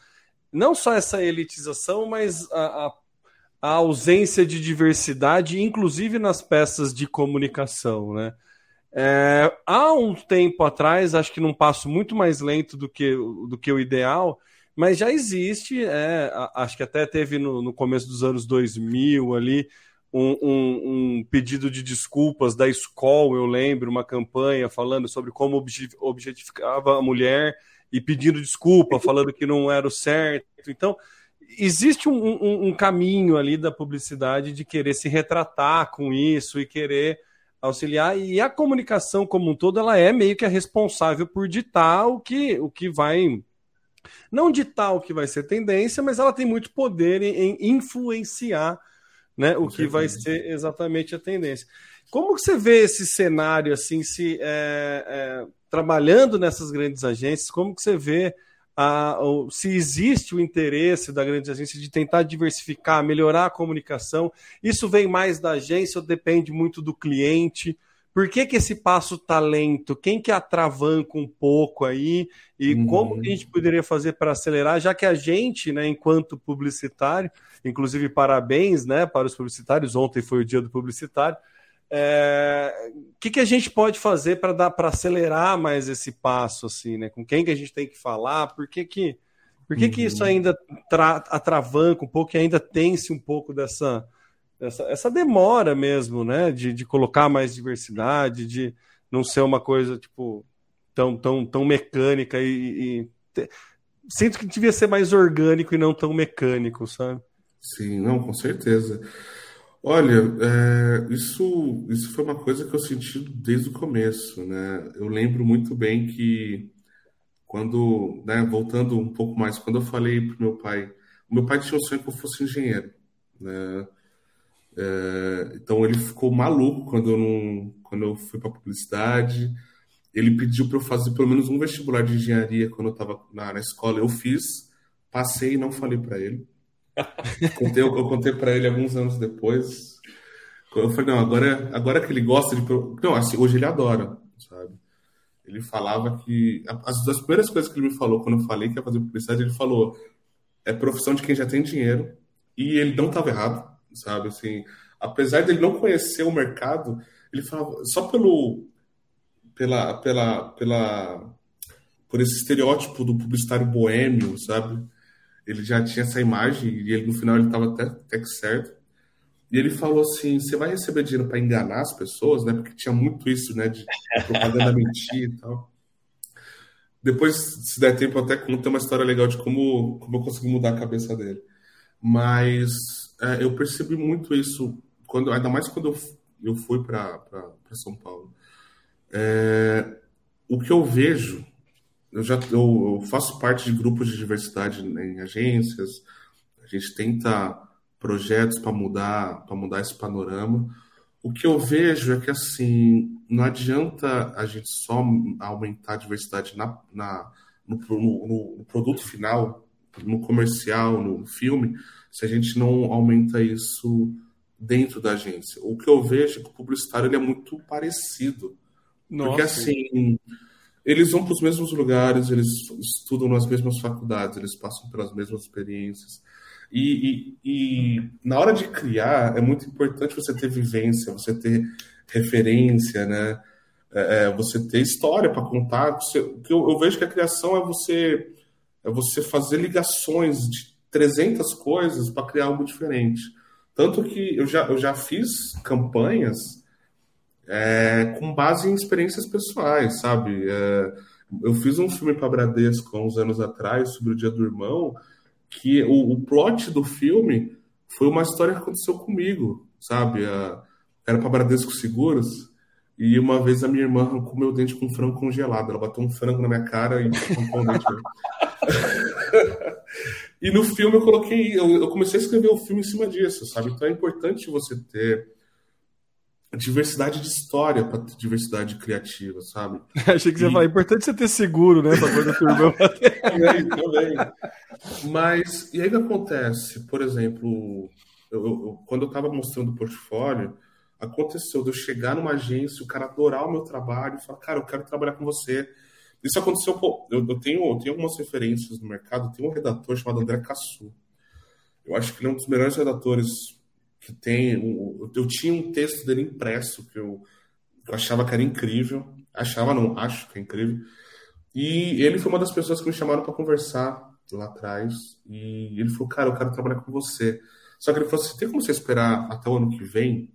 não só essa elitização, mas a, a, a, ausência de diversidade, inclusive nas peças de comunicação, né? É, há um tempo atrás, acho que num passo muito mais lento do que, do que o ideal, mas já existe, é, acho que até teve no, no, começo dos anos 2000 ali um, um, um, pedido de desculpas da escola, eu lembro, uma campanha falando sobre como objetificava a mulher e pedindo desculpa, [laughs] falando que não era o certo. Então, existe um, um caminho ali da publicidade de querer se retratar com isso e querer auxiliar e a comunicação como um todo ela é meio que a responsável por ditar o que, o que vai não ditar o que vai ser tendência, mas ela tem muito poder em, influenciar né, o que vai ser exatamente a tendência. Como que você vê esse cenário assim, se é, é, trabalhando nessas grandes agências, como que você vê a, se existe o interesse da grande agência de tentar diversificar, melhorar a comunicação? Isso vem mais da agência ou depende muito do cliente? Por que, que esse passo está lento? Quem que atravanca um pouco aí? E uhum. como que a gente poderia fazer para acelerar, já que a gente, né, enquanto publicitário, inclusive parabéns né, para os publicitários, ontem foi o dia do publicitário, o é, que, que a gente pode fazer para dar para acelerar mais esse passo assim, né? Com quem que a gente tem que falar? Por que que, por que, uhum. que isso uhum. ainda atravanca um pouco e ainda tem-se um pouco dessa essa, essa demora mesmo, né? De, de colocar mais diversidade, de não ser uma coisa tipo tão, tão, tão mecânica e, e sinto que devia ser mais orgânico e não tão mecânico, sabe? Sim, não, com certeza. Olha, é, isso, isso foi uma coisa que eu senti desde o começo, né? Eu lembro muito bem que quando, né, voltando um pouco mais, quando eu falei para meu pai, o meu pai tinha um sonho que eu fosse engenheiro, né? É, então ele ficou maluco quando eu não, quando eu fui para publicidade. Ele pediu para eu fazer pelo menos um vestibular de engenharia quando eu estava na, na, escola. Eu fiz, passei e não falei para ele. [laughs] contei, eu, eu contei para ele alguns anos depois. Eu falei, não, agora, agora que ele gosta de. Não, assim, hoje ele adora, sabe? Ele falava que. As, as primeiras coisas que ele me falou quando eu falei que ia fazer publicidade, ele falou: é profissão de quem já tem dinheiro. E ele não estava errado sabe? Assim, apesar dele não conhecer o mercado, ele falava só pelo pela pela pela por esse estereótipo do publicitário boêmio, sabe? Ele já tinha essa imagem e ele no final ele estava até, até que certo. E ele falou assim: você vai receber dinheiro para enganar as pessoas, né? Porque tinha muito isso, né? De propaganda mentir e tal. Depois, se der tempo, eu até conto uma história legal de como, como eu consegui mudar a cabeça dele. Mas é, eu percebi muito isso, quando, ainda mais quando eu, eu fui para São Paulo. É, o que eu vejo, eu já eu, eu, faço parte de grupos de diversidade em agências, a gente tenta projetos para mudar, para mudar esse panorama. O que eu vejo é que assim não adianta a gente só aumentar a diversidade na, na no, no, no produto final, no comercial, no filme, se a gente não aumenta isso dentro da agência. O que eu vejo é que o publicitário ele é muito parecido. Nossa. Porque assim, eles vão para os mesmos lugares, eles estudam nas mesmas faculdades, eles passam pelas mesmas experiências. E, e, e na hora de criar, é muito importante você ter vivência, você ter referência, né? É, é você ter história para contar. Você, eu, eu vejo que a criação é você é você fazer ligações de 300 coisas para criar algo diferente. Tanto que eu já, eu já fiz campanhas é, com base em experiências pessoais, sabe? É, eu fiz um filme para Bradesco há uns anos atrás sobre o Dia do Irmão, que o, o plot do filme foi uma história que aconteceu comigo, sabe? A, era para Bradesco Seguros, e uma vez a minha irmã arrancou meu dente com um frango congelado. Ela bateu um frango na minha cara e arrancou dente. [laughs] e no filme eu coloquei, eu, eu, comecei a escrever o filme em cima disso, sabe? Então é importante você ter diversidade de história para ter diversidade criativa, sabe? [laughs] Achei que você e... ia falar, é importante você ter seguro, né? Pra quando a irmã também, também. Mas, e aí o que acontece? Por exemplo, eu, eu, quando eu estava mostrando o portfólio, aconteceu de eu chegar numa agência, o cara adorar o meu trabalho e falar, cara, eu quero trabalhar com você. Isso aconteceu, pô, eu, eu, tenho, eu tenho algumas referências no mercado, tem um redator chamado André Cassu. Eu acho que ele é um dos melhores redatores que tem. Eu, eu tinha um texto dele impresso que eu, eu achava que era incrível. Achava, não, acho que é incrível. E ele foi uma das pessoas que me chamaram para conversar lá atrás. E ele falou, cara, eu quero trabalhar com você. Só que ele falou assim: tem como você esperar até o ano que vem?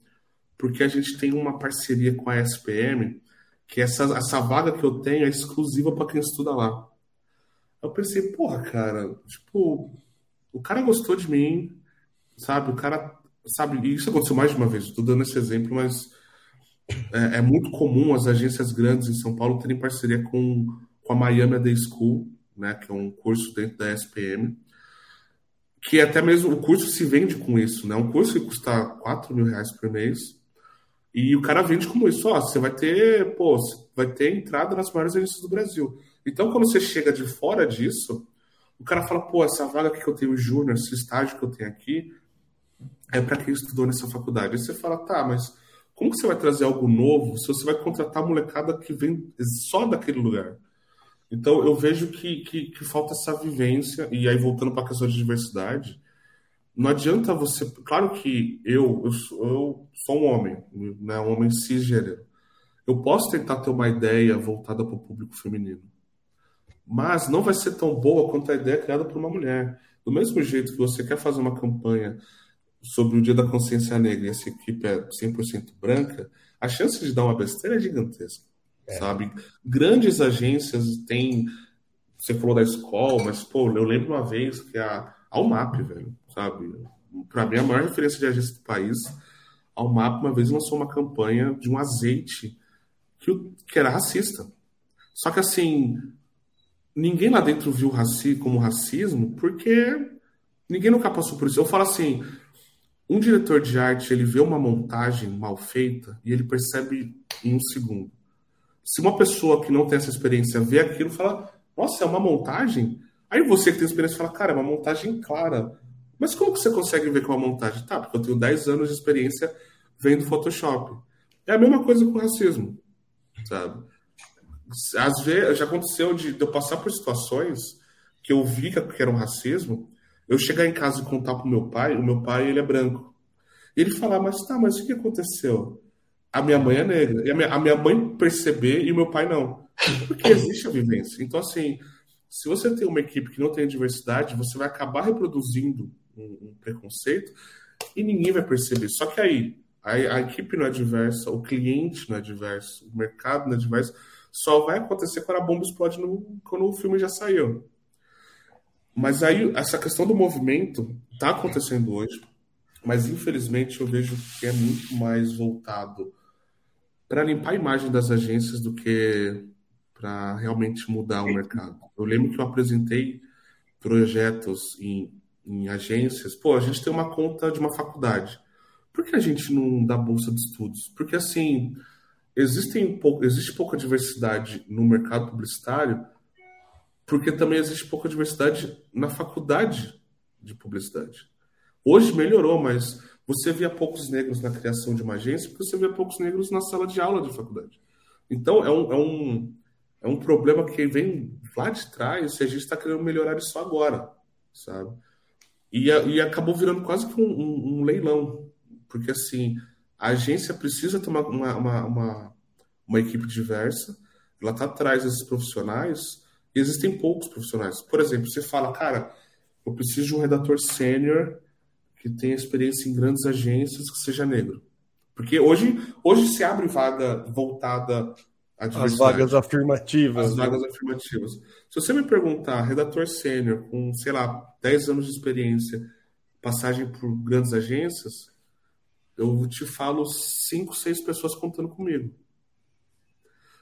porque a gente tem uma parceria com a SPM, que essa, essa vaga que eu tenho é exclusiva para quem estuda lá. Eu pensei, porra, cara, tipo, o cara gostou de mim, sabe? O cara, sabe? E isso aconteceu mais de uma vez, estou dando esse exemplo, mas é, é, muito comum as agências grandes em São Paulo terem parceria com, com a Miami Day School, né? Que é um curso dentro da SPM que até mesmo o curso se vende com isso, né? Um curso que custa 4 mil reais por mês, e o cara vende como isso, ó, você vai ter, pô, vai ter entrada nas maiores agências do Brasil. Então, quando você chega de fora disso, o cara fala, pô, essa vaga que eu tenho júnior, esse estágio que eu tenho aqui, é para quem estudou nessa faculdade. Aí você fala, tá, mas como que você vai trazer algo novo se você vai contratar a molecada que vem só daquele lugar? Então, eu vejo que, que, que falta essa vivência, e aí voltando para a questão de diversidade, não adianta você. Claro que eu, eu, sou, eu sou um homem, né, um homem cisgênero. Eu posso tentar ter uma ideia voltada para o público feminino, mas não vai ser tão boa quanto a ideia criada por uma mulher. Do mesmo jeito que você quer fazer uma campanha sobre o Dia da Consciência Negra e essa equipe é 100% branca, a chance de dar uma besteira é gigantesca, é. sabe? Grandes agências têm. Você falou da escola, mas, pô, eu lembro uma vez que a, a UMAP, velho, sabe? Para mim, a maior referência de agência do país, a UMAP uma vez lançou uma campanha de um azeite que, que era racista. Só que, assim, ninguém lá dentro viu raci como racismo porque ninguém nunca passou por isso. Eu falo assim, um diretor de arte, ele vê uma montagem mal feita e ele percebe em um segundo. Se uma pessoa que não tem essa experiência vê aquilo, fala, nossa, é uma montagem? Aí você que tem experiência fala, cara, é uma montagem clara. Mas como que você consegue ver com a montagem? Tá, porque eu tenho 10 anos de experiência vendo Photoshop. É a mesma coisa com racismo, sabe? Às vezes, já aconteceu de, de eu passar por situações que eu vi que era um racismo, eu chegar em casa e contar pro meu pai, o meu pai, ele é branco. E ele falar, mas tá, mas o que aconteceu? A minha mãe é negra. A minha, a minha mãe perceber e o meu pai não. Porque existe a vivência. Então, assim, se você tem uma equipe que não tem diversidade, você vai acabar reproduzindo um, um preconceito e ninguém vai perceber. Só que aí, a, a, equipe não é diversa, o cliente não é diverso, o mercado não é diverso, só vai acontecer quando a bomba explode no, quando o filme já saiu. Mas aí, essa questão do movimento está acontecendo hoje, mas infelizmente eu vejo que é muito mais voltado para limpar a imagem das agências do que para realmente mudar o mercado. Eu lembro que eu apresentei projetos em em agências, pô, a gente tem uma conta de uma faculdade. Por que a gente não dá bolsa de estudos? Porque, assim, existem pou... existe pouca diversidade no mercado publicitário, porque também existe pouca diversidade na faculdade de publicidade. Hoje melhorou, mas você via poucos negros na criação de uma agência, porque você via poucos negros na sala de aula de faculdade. Então, é um, é um, é um problema que vem lá de trás e a gente está querendo melhorar isso agora, sabe? E, e acabou virando quase que um, um, um, leilão, porque assim, a agência precisa ter uma, uma, uma, uma, equipe diversa, ela está atrás desses profissionais, E existem poucos profissionais. Por exemplo, você fala, cara, eu preciso de um redator sênior que tenha experiência em grandes agências que seja negro. Porque hoje, hoje se abre vaga voltada. As vagas afirmativas. As né? vagas afirmativas. Se você me perguntar, redator sênior com, sei lá, 10 anos de experiência, passagem por grandes agências, eu te falo cinco, seis pessoas contando comigo.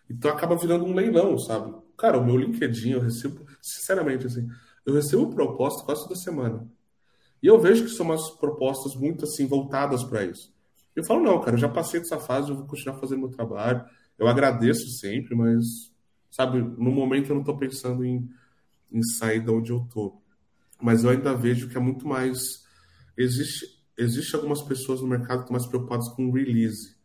Então acaba virando um leilão, sabe? Cara, o meu LinkedIn eu recebo, sinceramente, assim, eu recebo proposta quase toda semana. E eu vejo que são umas propostas muito assim voltadas para isso. Eu falo, não, cara, eu já passei dessa fase, eu vou continuar fazendo meu trabalho. Eu agradeço sempre, mas, sabe, no momento eu não estou pensando em, em sair de onde eu tô. Mas eu ainda vejo que é muito mais. Existe, existe algumas pessoas no mercado que estão mais preocupadas com release,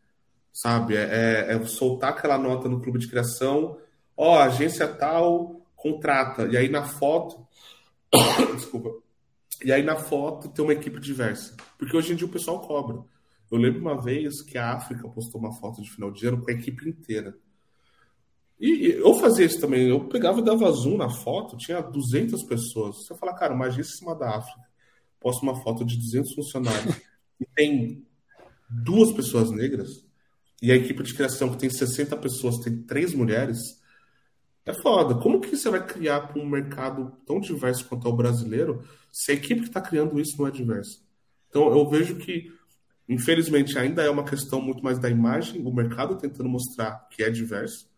sabe? É, é, é soltar aquela nota no clube de criação, ó, oh, agência tal contrata, e aí na foto. [coughs] Desculpa. E aí na foto tem uma equipe diversa. Porque hoje em dia o pessoal cobra. Eu lembro uma vez que a África postou uma foto de final de ano com a equipe inteira. E, eu fazia isso também. Eu pegava e dava zoom na foto, tinha 200 pessoas. Você fala, cara, uma agência em cima da África, posta uma foto de 200 funcionários e tem duas pessoas negras, e a equipe de criação que tem 60 pessoas tem três mulheres, é foda. Como que você vai criar para um mercado tão diverso quanto é o brasileiro se a equipe que está criando isso não é diversa? Então eu vejo que Infelizmente, ainda é uma questão muito mais da imagem, o mercado tentando mostrar que é diverso.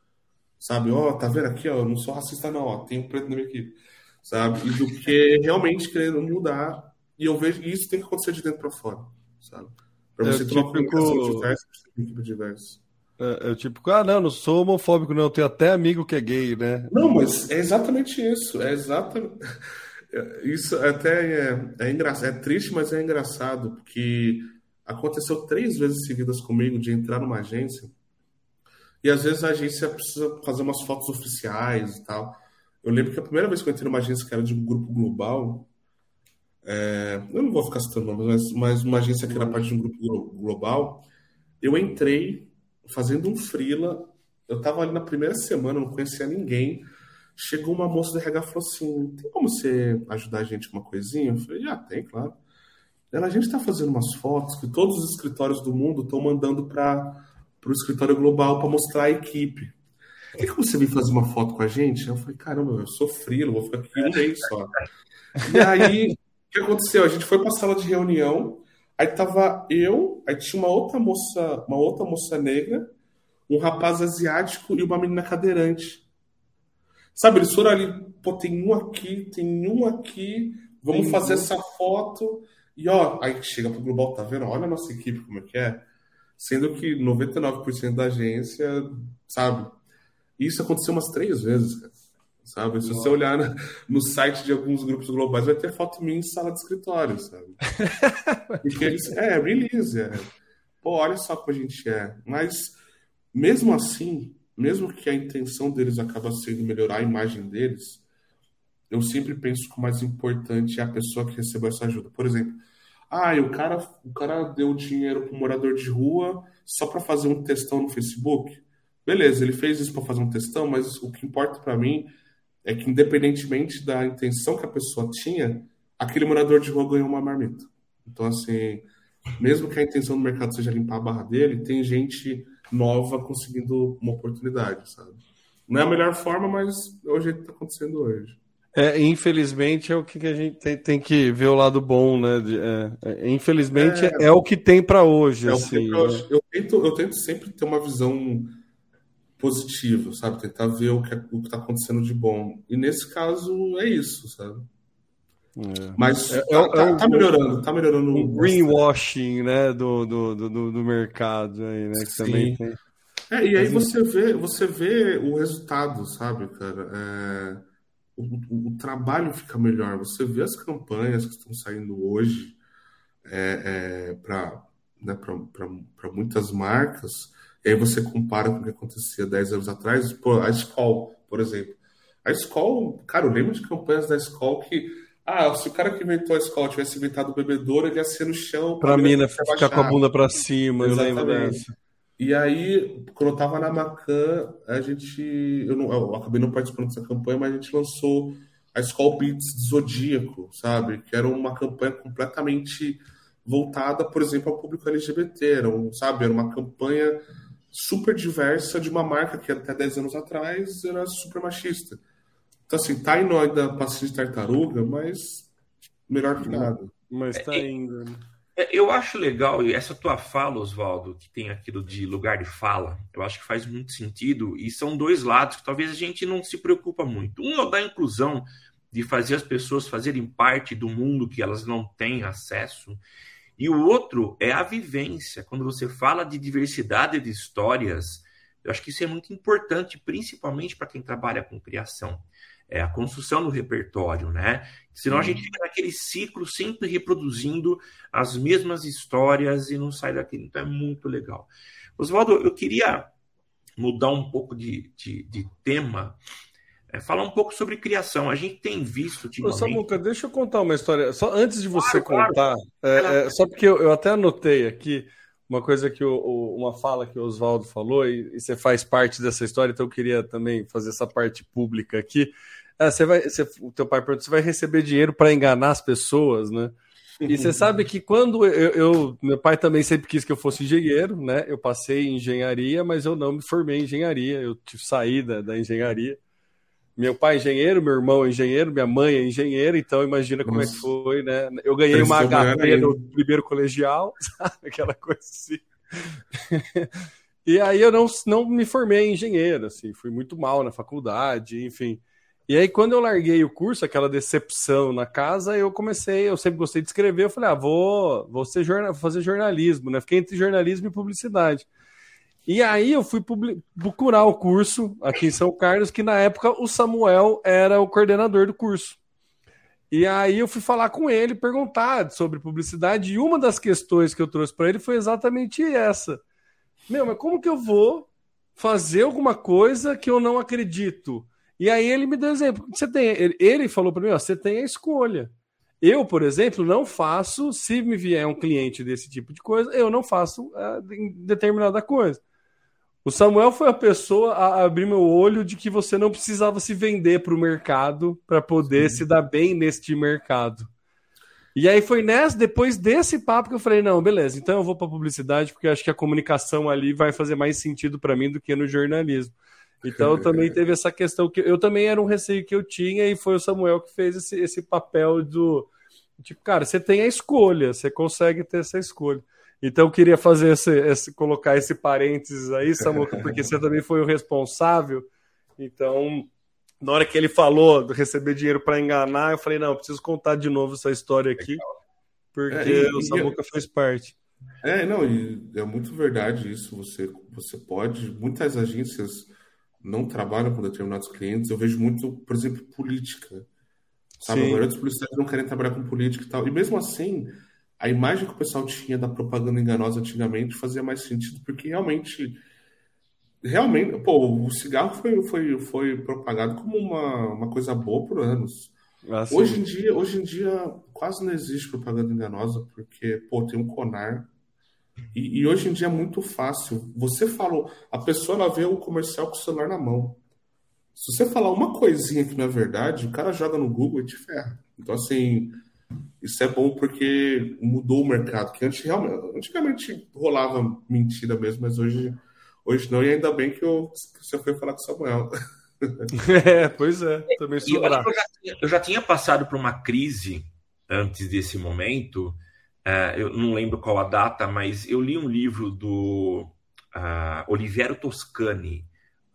Sabe, ó, oh, tá vendo aqui, ó, eu não sou racista, não, ó, tem um preto na minha equipe. Sabe? E do que realmente querendo mudar. E eu vejo isso tem que acontecer de dentro para fora. Sabe? Para você é, ter uma comunicação diversa, você tem equipe diversa. É, é, tipo, ah, não, não sou homofóbico, não, eu tenho até amigo que é gay, né? Não, mas é exatamente isso. É exatamente. [laughs] Isso até é, é engraçado, é triste, mas é engraçado, porque Aconteceu três vezes seguidas comigo de entrar numa agência e às vezes a agência precisa fazer umas fotos oficiais e tal. Eu lembro que a primeira vez que eu entrei numa agência que era de um grupo global, é, eu não vou ficar citando nomes, mas, mas uma agência que era parte de um grupo global, eu entrei fazendo um freela, eu estava ali na primeira semana, não conhecia ninguém. Chegou uma moça do RH e falou assim: tem como você ajudar a gente com uma coisinha? Eu falei, ah, tem, claro. Ela, a gente está fazendo umas fotos que todos os escritórios do mundo estão mandando para o escritório global para mostrar a equipe. Por que, você vem fazer uma foto com a gente? Eu falei, caramba, eu sou frilo, vou ficar aqui um mês só. E aí, o que aconteceu? A gente foi para a sala de reunião, aí tava eu, aí tinha uma outra moça, uma outra moça negra, um rapaz asiático e uma menina cadeirante. Sabe, eles foram ali, pô, tem um aqui, tem um aqui, vamos tem fazer um. essa foto. E ó, aí chega pro global, tá vendo? Olha a nossa equipe como é que é. Sendo que 99% da agência, sabe? Isso aconteceu umas três vezes, cara. Sabe? Se Nossa. você olhar no, no site de alguns grupos globais, vai ter foto minha em sala de escritório, sabe? [laughs] Porque eles. É, release, é. Pô, olha só como a gente é. Mas, mesmo assim, mesmo que a intenção deles acaba sendo melhorar a imagem deles, eu sempre penso que o mais importante é a pessoa que recebeu essa ajuda. Por exemplo, ah, o cara, o cara deu dinheiro para um morador de rua só para fazer um textão no Facebook. Beleza, ele fez isso para fazer um textão, mas o que importa para mim é que, independentemente da intenção que a pessoa tinha, aquele morador de rua ganhou uma marmita. Então, assim, mesmo que a intenção do mercado seja limpar a barra dele, tem gente nova conseguindo uma oportunidade, sabe? Não é a melhor forma, mas é o jeito que está acontecendo hoje. É, infelizmente é o que a gente tem, tem que ver o lado bom, né? É, é, infelizmente é, é, o que tem para hoje. É assim, né? hoje. Eu, tento, eu tento sempre ter uma visão positiva, sabe? Tentar ver o que é, o está acontecendo de bom. E nesse caso é isso, sabe? É. Mas é, tá, tá, tá, melhorando, tá melhorando. O greenwashing, né, do, do, do, do mercado aí, né? Que também tem. É, e aí você vê, você vê o resultado, sabe, cara? O, o, trabalho fica melhor. Você vê as campanhas que estão saindo hoje é, é, para né, muitas marcas, e aí você compara com o que acontecia 10 anos atrás. Pô, a Skoll, por exemplo. A Skoll, cara, eu lembro de campanhas da Skoll que ah, se o cara que inventou a escola tivesse inventado o bebedouro, ele ia ser no chão. Pra mina ficar com a bunda pra cima, Exatamente. eu lembro dessa. E aí, quando eu estava na Macan, a gente. Eu, não, eu acabei não participando dessa campanha, mas a gente lançou a Skull Beats Zodíaco, sabe? Que era uma campanha completamente voltada, por exemplo, ao público LGBT. Era, um, sabe? era uma campanha super diversa de uma marca que até 10 anos atrás era super machista. Então, assim, tá indo ainda paciente tartaruga, mas melhor que nada. Mas tá é, indo. Né? É, eu acho legal, essa tua fala, Oswaldo, que tem aquilo de lugar de fala, eu acho que faz muito sentido, e são dois lados que talvez a gente não se preocupa muito. Um é o da inclusão, de fazer as pessoas fazerem parte do mundo que elas não têm acesso, e o outro é a vivência. Quando você fala de diversidade de histórias, eu acho que isso é muito importante, principalmente para quem trabalha com criação. É a construção do repertório, né? Senão a gente fica naquele ciclo sempre reproduzindo as mesmas histórias e não sai daquilo. Então é muito legal. Oswaldo, eu queria mudar um pouco de, de, de tema é, falar um pouco sobre criação. A gente tem visto ultimamente... Samuca, deixa eu contar uma história. Só antes de você claro, contar, claro. É, é, só porque eu, eu, até anotei aqui uma coisa que o, o, uma fala que o Oswaldo falou, e, e, você faz parte dessa história, então eu queria também fazer essa parte pública aqui. É, você vai, você, o teu pai perguntou, você vai receber dinheiro para enganar as pessoas, né? E você sabe que quando eu, eu, Meu pai também sempre quis que eu fosse engenheiro, né? Eu passei em engenharia, mas eu não me formei em engenharia. Eu tive saída da engenharia. Meu pai é engenheiro, meu irmão é engenheiro, minha mãe é engenheira, então imagina como Nossa. é que foi, né? Eu ganhei uma HP no primeiro colegial, [laughs] sabe? Aquela coisa assim. [laughs] e aí eu não, não me formei em engenheiro, assim, fui muito mal na faculdade, enfim. E aí, quando eu larguei o curso, aquela decepção na casa, eu comecei, eu sempre gostei de escrever, eu falei, ah, vou, vou, jornal, vou fazer jornalismo, né? Fiquei entre jornalismo e publicidade. E aí eu fui procurar o curso aqui em São Carlos, que na época o Samuel era o coordenador do curso. E aí eu fui falar com ele, perguntar sobre publicidade, e uma das questões que eu trouxe para ele foi exatamente essa. Meu, mas como que eu vou fazer alguma coisa que eu não acredito? E aí ele me deu exemplo. Você tem, ele, ele falou para mim, ó, você tem a escolha. Eu, por exemplo, não faço, se me vier um cliente desse tipo de coisa, eu não faço é, determinada coisa. O Samuel foi a pessoa a abrir meu olho de que você não precisava se vender para o mercado para poder Sim. se dar bem neste mercado. E aí foi nessa, depois desse papo que eu falei, não, beleza, então eu vou para publicidade porque acho que a comunicação ali vai fazer mais sentido para mim do que no jornalismo. Então [laughs] também teve essa questão que eu também era um receio que eu tinha e foi o Samuel que fez esse, esse papel do tipo, cara, você tem a escolha, você consegue ter essa escolha. Então eu queria fazer esse, esse, colocar esse parênteses aí, Samuca, porque você também foi o responsável. Então, na hora que ele falou de receber dinheiro para enganar, eu falei, não, eu preciso contar de novo essa história aqui, porque é, e, o Samuca fez parte. É, não, é muito verdade isso. Você, você pode, muitas agências não trabalham com determinados clientes. Eu vejo muito, por exemplo, política. Sabe, Sim. a maioria dos policiais não querem trabalhar com política e tal. E mesmo assim, a imagem que o pessoal tinha da propaganda enganosa antigamente fazia mais sentido, porque realmente. Realmente, pô, o cigarro foi, foi, foi propagado como uma, uma coisa boa por anos. Ah, hoje, em dia, hoje em dia quase não existe propaganda enganosa, porque, pô, tem um Conar. E, e, hoje em dia é muito fácil. Você falou, a pessoa ela vê o comercial com o celular na mão. Se você falar uma coisinha que não é verdade, o cara joga no Google e te ferra. Então, assim, isso é bom porque mudou o mercado, que antes, realmente, antigamente rolava mentira mesmo, mas hoje, hoje não, e ainda bem que, eu, que você foi falar com o Samuel. [laughs] [laughs] É, pois é, também sou eu, eu, já eu já tinha passado por uma crise antes desse momento, uh, eu não lembro qual a data, mas eu li um livro do uh, Oliviero Toscani,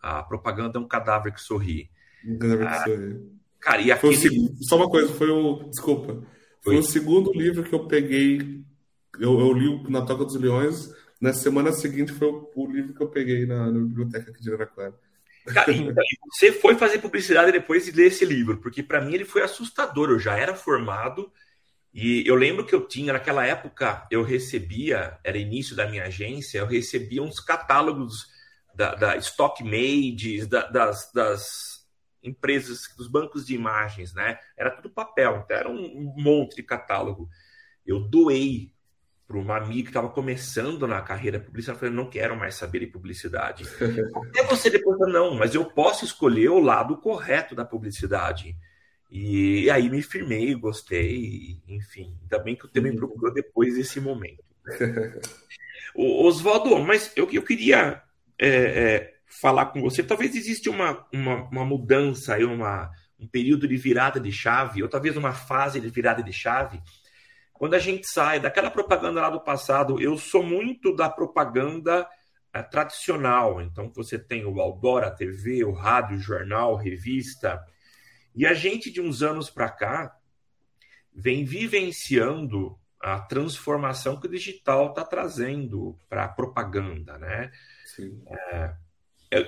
A Propaganda é um Cadáver que Sorri. Um cadáver que uh, sorri. Cara, e aquele... Só uma coisa, foi o. Desculpa. Foi o segundo livro que eu peguei. Eu, eu li na Toca dos Leões. Na semana seguinte foi o, o livro que eu peguei na, na biblioteca aqui de Araraquara. Cara, então, [laughs] você foi fazer publicidade depois de ler esse livro, porque para mim ele foi assustador. Eu já era formado e eu lembro que eu tinha, naquela época, eu recebia, era início da minha agência, eu recebia uns catálogos da, da Stock Made, da, das, das empresas, dos bancos de imagens, né? Era tudo papel, então era um monte de catálogo. Eu doei para uma amiga que estava começando na carreira publicitária, eu falei, não quero mais saber de publicidade. [laughs] Até você depois não, mas eu posso escolher o lado correto da publicidade. E, aí me firmei, gostei, enfim. Ainda bem que o tempo me procurou depois desse momento. [laughs] Né? Oswaldo, mas eu, eu queria é, é, falar com você, talvez exista uma, uma, uma mudança, uma, um período de virada de chave, ou talvez uma fase de virada de chave, quando a gente sai daquela propaganda lá do passado, eu sou muito da propaganda é, tradicional. Então, você tem o outdoor, a TV, o rádio, o jornal, revista. E a gente, de uns anos para cá, vem vivenciando a transformação que o digital está trazendo para a propaganda, né? É,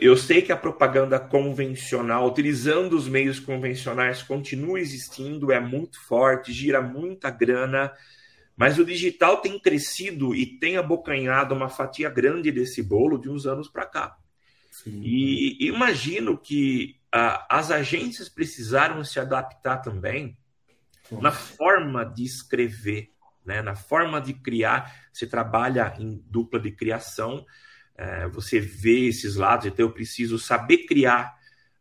eu sei que a propaganda convencional, utilizando os meios convencionais, continua existindo, é muito forte, gira muita grana, mas o digital tem crescido e tem abocanhado uma fatia grande desse bolo de uns anos para cá. Sim. E imagino que as agências precisaram se adaptar também Nossa. na forma de escrever, né? na forma de criar. Você trabalha em dupla de criação, é, você vê esses lados, então eu preciso saber criar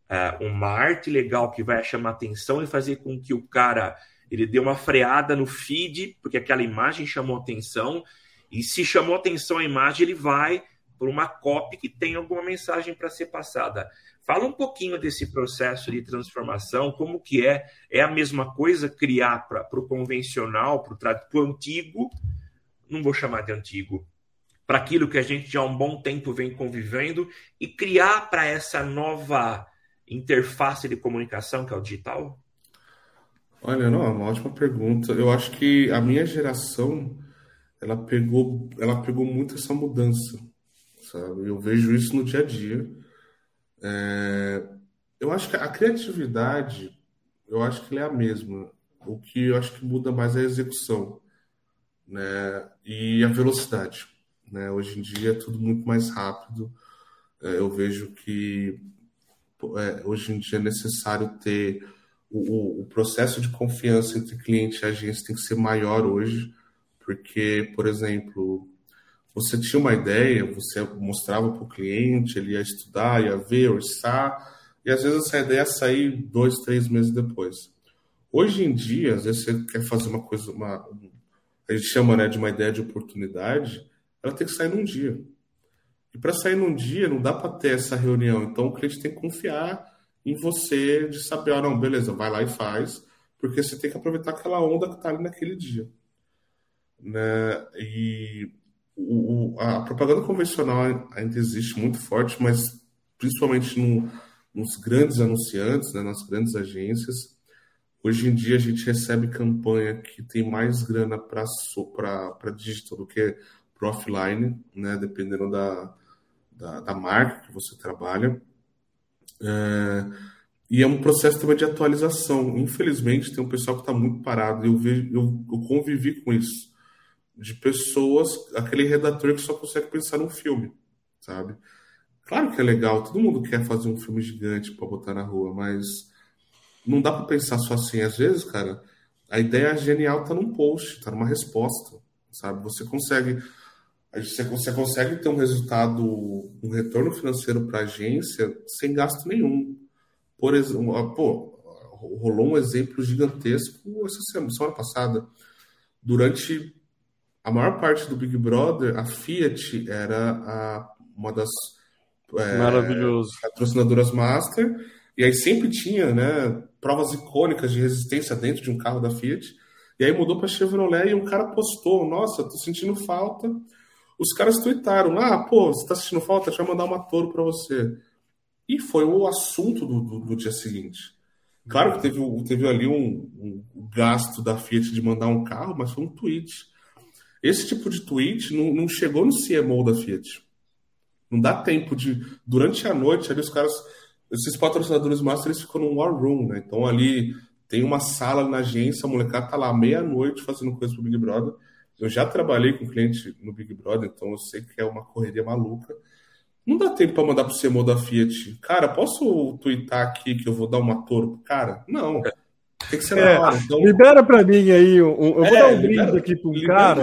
é, uma arte legal que vai chamar atenção e fazer com que o cara ele dê uma freada no feed, porque aquela imagem chamou atenção, e se chamou atenção a imagem, ele vai por uma copy que tem alguma mensagem para ser passada. Fala um pouquinho desse processo de transformação, como que é? É a mesma coisa criar para o convencional, para o antigo, não vou chamar de antigo, para aquilo que a gente já há um bom tempo vem convivendo e criar para essa nova interface de comunicação que é o digital? Olha, não, é uma ótima pergunta. Eu acho que a minha geração ela pegou, ela pegou muito essa mudança, sabe? Eu vejo isso no dia a dia. É... Eu acho que a criatividade, eu acho que é a mesma. O que eu acho que muda mais é a execução, né? E a velocidade. Né? Hoje em dia é tudo muito mais rápido. É, eu vejo que é, hoje em dia é necessário ter o, o, processo de confiança entre cliente e agência tem que ser maior hoje, porque, por exemplo, você tinha uma ideia, você mostrava para o cliente, ele ia estudar, ia ver, orçar, e às vezes essa ideia sair dois, três meses depois. Hoje em dia, às vezes você quer fazer uma coisa, uma, a gente chama né, de uma ideia de oportunidade, ela tem que sair num dia. E para sair num dia, não dá para ter essa reunião. Então, o cliente tem que confiar em você, de saber, ah, não, beleza, vai lá e faz, porque você tem que aproveitar aquela onda que está ali naquele dia. Né? E o, o, a propaganda convencional ainda existe muito forte, mas principalmente no, nos grandes anunciantes, né, nas grandes agências. Hoje em dia a gente recebe campanha que tem mais grana para digital do que para offline, né, dependendo da, da, da, marca que você trabalha. É, e é um processo também de atualização. Infelizmente, tem um pessoal que está muito parado. Eu, vejo, eu, eu, convivi com isso. De pessoas, aquele redator que só consegue pensar num filme, sabe? Claro que é legal, todo mundo quer fazer um filme gigante para botar na rua, mas não dá para pensar só assim. Às vezes, cara, a ideia genial está num post, está numa resposta, sabe? Você consegue você consegue ter um resultado, um retorno financeiro para a agência sem gasto nenhum. Por exemplo, pô, rolou um exemplo gigantesco essa semana, semana passada. Durante a maior parte do Big Brother, a Fiat era a, uma das é, patrocinadoras master, e aí sempre tinha né, provas icônicas de resistência dentro de um carro da Fiat. E aí mudou para Chevrolet e um cara postou: Nossa, tô sentindo falta os caras tweetaram, ah, pô, você tá assistindo falta? Deixa eu mandar uma touro para você. E foi o assunto do, do, do, dia seguinte. Claro que teve, teve ali um, um, gasto da Fiat de mandar um carro, mas foi um tweet. Esse tipo de tweet não, não chegou no CMO da Fiat. Não dá tempo de. Durante a noite, ali os caras. Esses patrocinadores master eles ficam num war room, né? Então ali tem uma sala na agência, a molecada tá lá meia-noite fazendo coisa pro Big Brother. Eu já trabalhei com cliente no Big Brother, então eu sei que é uma correria maluca. Não dá tempo para mandar pro CMO da Fiat. Cara, posso twittar aqui que eu vou dar uma touro pro cara? Não. Tem que ser é, na hora. Então... Libera para mim aí. Um, eu vou é, dar um brinde libera, aqui para um cara.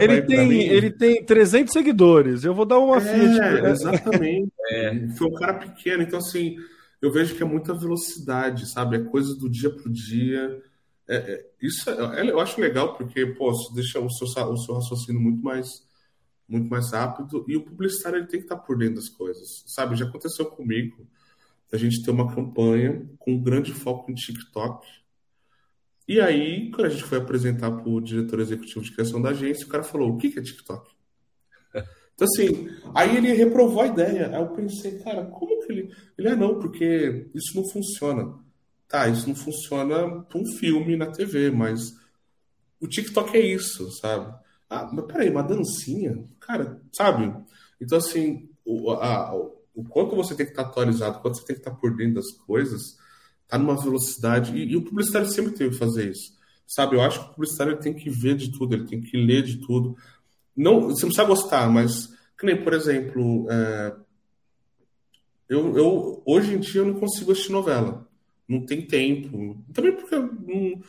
Ele tem, ele tem 300 seguidores. Eu vou dar uma é, Fiat. Exatamente. [laughs] É. Foi um cara pequeno. Então, assim, eu vejo que é muita velocidade, sabe? É coisa do dia para o dia. É, é, isso é, eu acho legal porque, pô, deixa o seu, o seu raciocínio muito mais muito mais rápido e o publicitário ele tem que estar por dentro das coisas, sabe? Já aconteceu comigo a gente ter uma campanha com um grande foco em TikTok e aí, quando a gente foi apresentar para o diretor executivo de criação da agência, o cara falou: o que é TikTok? [laughs] Então, assim, aí ele reprovou a ideia. Aí eu pensei, cara, como que ele. Ele, ah, não, porque isso não funciona. Tá, isso não funciona para um filme na TV, mas o TikTok é isso, sabe? Ah, mas peraí, uma dancinha? Cara, sabe? Então, assim, o, a, o quanto você tem que estar atualizado, o quanto você tem que estar por dentro das coisas, tá numa velocidade. E, e, o publicitário sempre tem que fazer isso. Sabe? Eu acho que o publicitário tem que ver de tudo, ele tem que ler de tudo. Não, você não precisa gostar, mas, que nem, por exemplo, é, eu, eu, hoje em dia eu não consigo assistir novela. Não tem tempo. Também porque não,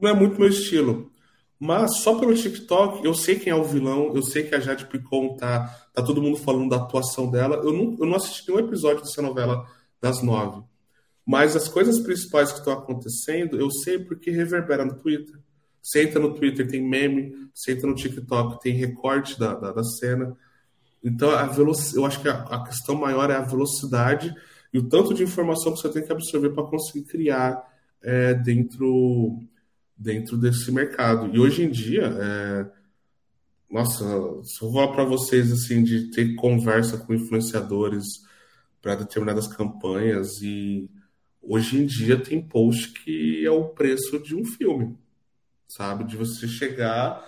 não é muito meu estilo. Mas só pelo TikTok, eu sei quem é o vilão, eu sei que a Jade Picon tá, tá todo mundo falando da atuação dela. Eu não, eu não assisti nenhum episódio dessa novela das nove. Mas as coisas principais que estão acontecendo, eu sei porque reverbera no Twitter. Você entra no Twitter, tem meme, você entra no TikTok, tem recorte da, da, da cena. Então, a eu acho que a, a, questão maior é a velocidade e o tanto de informação que você tem que absorver para conseguir criar é, dentro, dentro desse mercado. E hoje em dia, é... nossa, se eu falar para vocês assim, de ter conversa com influenciadores para determinadas campanhas e Hoje em dia tem post que é o preço de um filme, sabe? De você chegar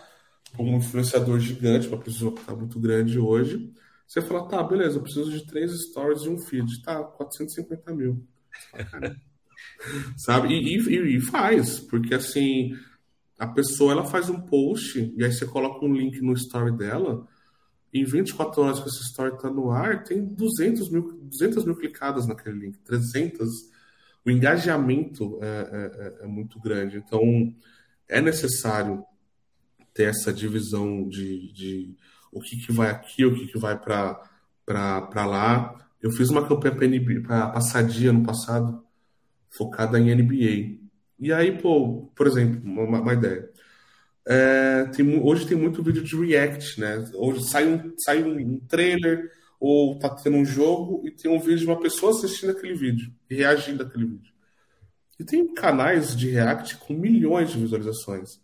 como um influenciador gigante, uma pessoa que está muito grande hoje, você fala, tá, beleza, eu preciso de três stories e um feed. Tá, 450 mil. [laughs] sabe? E, e, e, faz, porque assim, a pessoa ela faz um post e aí você coloca um link no story dela. Em 24 horas que esse story está no ar, tem 200 mil, 200 mil clicadas naquele link, 300 o engajamento é, é, é, é muito grande. Então, é necessário ter essa divisão de, de o que, que vai aqui, o que, que vai para lá. Eu fiz uma campanha para Passadia no passado, focada em NBA. E aí, pô, por exemplo, uma, uma ideia. É, tem, hoje tem muito vídeo de React, né? Hoje sai um, sai um trailer ou tá tendo um jogo e tem um vídeo de uma pessoa assistindo aquele vídeo e reagindo àquele vídeo. E tem canais de React com milhões de visualizações.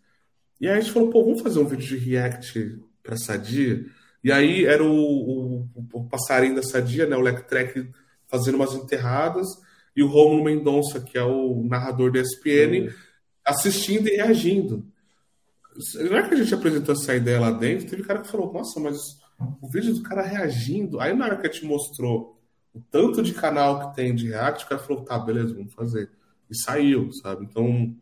E aí a gente falou, pô, vamos fazer um vídeo de React para Sadia? E aí era o, o, o passarinho da Sadia, né, o Lectrek, fazendo umas enterradas, e o Romulo Mendonça, que é o narrador da ESPN, assistindo e reagindo. Não é que a gente apresentou essa ideia lá dentro, teve cara que falou, nossa, mas o vídeo do cara reagindo. Aí na hora que a gente mostrou o tanto de canal que tem de React, o cara falou, tá, beleza, vamos fazer. E saiu, sabe? Então,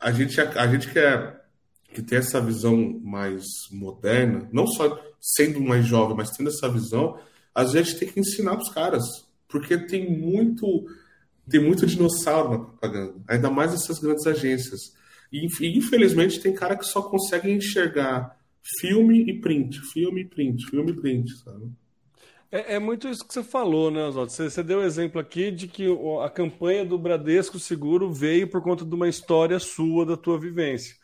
a gente, a, gente quer que tem essa visão mais moderna, não só sendo mais jovem, mas tendo essa visão, a gente tem que ensinar os caras, porque tem muito tem muito dinossauro na propaganda, ainda mais essas grandes agências. E infelizmente tem cara que só consegue enxergar filme e print, filme e print, filme e print, sabe? É, é, muito isso que você falou, né, Oswaldo? Você, você, deu o exemplo aqui de que a campanha do Bradesco Seguro veio por conta de uma história sua, da tua vivência.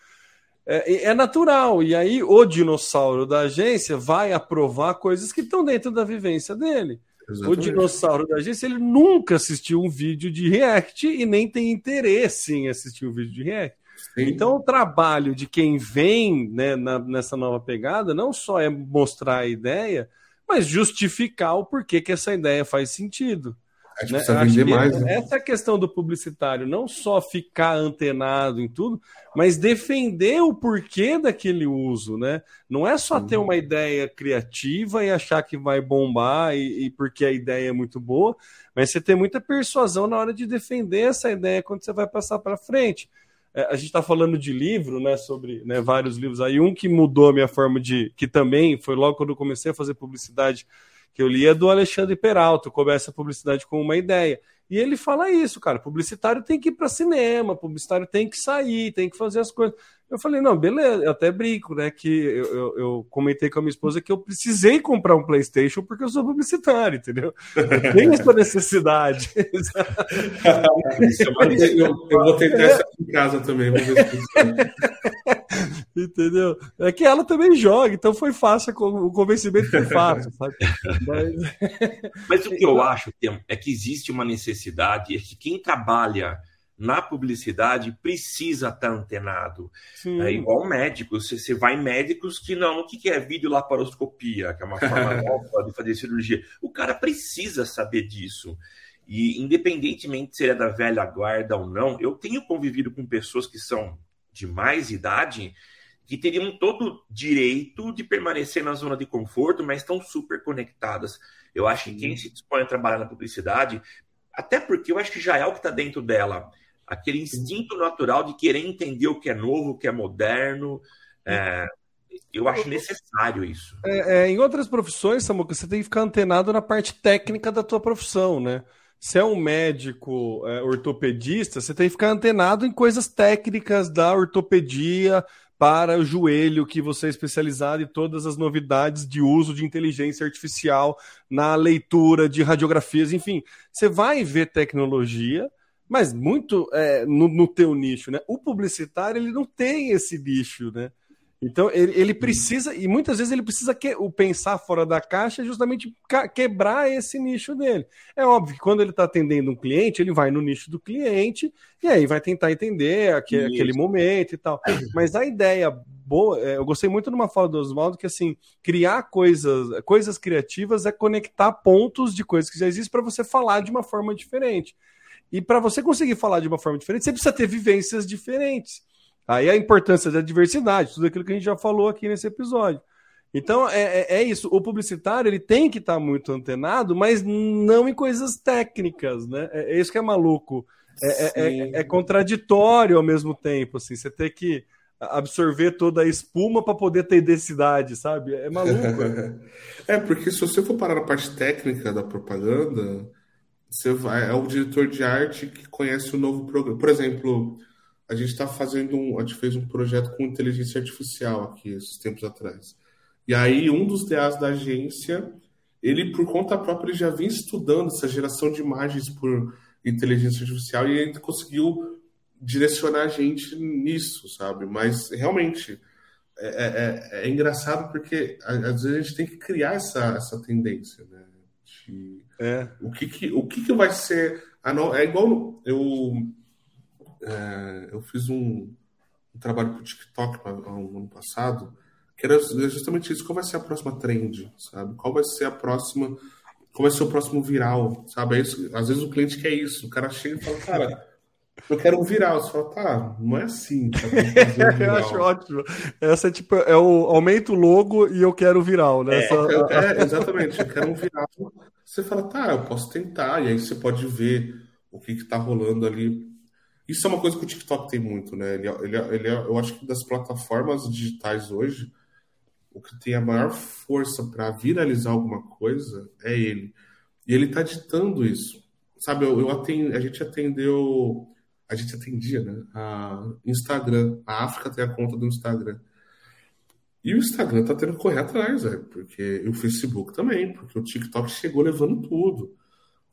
É, é natural, e aí o dinossauro da agência vai aprovar coisas que estão dentro da vivência dele. Exatamente. O dinossauro da agência ele nunca assistiu um vídeo de React e nem tem interesse em assistir um vídeo de React. Sim. Então, o trabalho de quem vem né, na, nessa nova pegada não só é mostrar a ideia, mas justificar o porquê que essa ideia faz sentido. A gente né? precisa vender mais. Né? Essa é a questão do publicitário, não só ficar antenado em tudo, mas defender o porquê daquele uso, né? Não é só ter uma ideia criativa e achar que vai bombar e, e, porque a ideia é muito boa, mas você ter muita persuasão na hora de defender essa ideia quando você vai passar para frente. É, a gente está falando de livro, né, sobre né, vários livros aí. Um que mudou a minha forma de. que também foi logo quando eu comecei a fazer publicidade, que eu li é do Alexandre Peralta, começa a publicidade com uma ideia. E ele fala isso, cara. Publicitário tem que ir para cinema, publicitário tem que sair, tem que fazer as coisas. Eu falei, não, beleza, eu até brinco, né? Que eu, eu, eu, comentei com a minha esposa que eu precisei comprar um PlayStation porque eu sou publicitário, entendeu? Eu tenho essa necessidade. [laughs] eu, eu, vou tentar essa em casa também, vamos ver se [laughs] Entendeu? É que ela também joga, então foi fácil, o convencimento foi [laughs] fácil, sabe? Mas, [laughs] Mas o que eu acho, é que existe uma necessidade, é que quem trabalha na publicidade precisa estar antenado. Sim. É igual médicos. Você, você vai em médicos que não, o que é vídeo laparoscopia, que é uma forma [laughs] nova de fazer cirurgia. O cara precisa saber disso. E independentemente se ele é da velha guarda ou não, eu tenho convivido com pessoas que são de mais idade que teriam todo direito de permanecer na zona de conforto, mas estão super conectadas. Eu acho que quem se dispõe a trabalhar na publicidade, até porque eu acho que já é o que está dentro dela, aquele instinto natural de querer entender o que é novo, o que é moderno. É, eu acho necessário isso. É, é, em outras profissões, Samuca, você tem que ficar antenado na parte técnica da tua profissão, né? Se é um médico é, ortopedista, você tem que ficar antenado em coisas técnicas da ortopedia para o joelho, que você é especializado em todas as novidades de uso de inteligência artificial na leitura de radiografias, enfim. Você vai ver tecnologia, mas muito é, no, no teu nicho, né? O publicitário ele não tem esse nicho, né? Então ele, ele precisa e muitas vezes ele precisa que, o pensar fora da caixa justamente quebrar esse nicho dele. É óbvio que quando ele está atendendo um cliente ele vai no nicho do cliente e aí vai tentar entender aquele, aquele momento e tal. Mas a ideia boa, é, eu gostei muito de uma fala do Oswaldo que assim criar coisas, coisas criativas é conectar pontos de coisas que já existem para você falar de uma forma diferente. E para você conseguir falar de uma forma diferente, você precisa ter vivências diferentes. Aí a importância da diversidade, tudo aquilo que a gente já falou aqui nesse episódio. Então é, é, é isso. O publicitário ele tem que estar tá muito antenado, mas não em coisas técnicas, né? É, é isso que é maluco. É, é, é, é, contraditório ao mesmo tempo. Assim, você tem que absorver toda a espuma para poder ter densidade, sabe? É maluco. [laughs] é porque se você for parar na parte técnica da propaganda, você vai, é o diretor de arte que conhece o novo programa. Por exemplo, a gente está fazendo um, a gente fez um projeto com inteligência artificial aqui esses tempos atrás. E aí um dos DAs da agência, ele por conta própria já vinha estudando essa geração de imagens por inteligência artificial e ele conseguiu direcionar a gente nisso, sabe? Mas realmente é, é, é, é engraçado porque às vezes a gente tem que criar essa, essa tendência, né? De, é. O que, que o que, que vai ser. Ah, não, é igual eu é, eu fiz um, um trabalho para o TikTok um ano passado que era justamente isso. Qual vai ser a próxima trend, sabe? Qual vai ser a próxima qual vai ser o próximo viral, sabe? É isso, às vezes o cliente quer isso, o cara chega e fala, cara, eu quero um viral. Você fala, tá, não é assim. Tá, um [laughs] eu acho ótimo. Essa é tipo, é o aumento logo e eu quero viral, né? É, Essa... é, exatamente, eu quero um viral. Você fala, tá, eu posso tentar, e aí você pode ver o que, que tá rolando ali. Isso é uma coisa que o TikTok tem muito, né? Ele, ele, ele é, eu acho que das plataformas digitais hoje, o que tem a maior força para viralizar alguma coisa é ele. E ele tá ditando isso. Sabe, eu, eu atend, a gente atendeu, a gente atendia, né? A Instagram. A África tem a conta do Instagram. E o Instagram tá tendo que correr atrás, velho, porque e o Facebook também, porque o TikTok chegou levando tudo.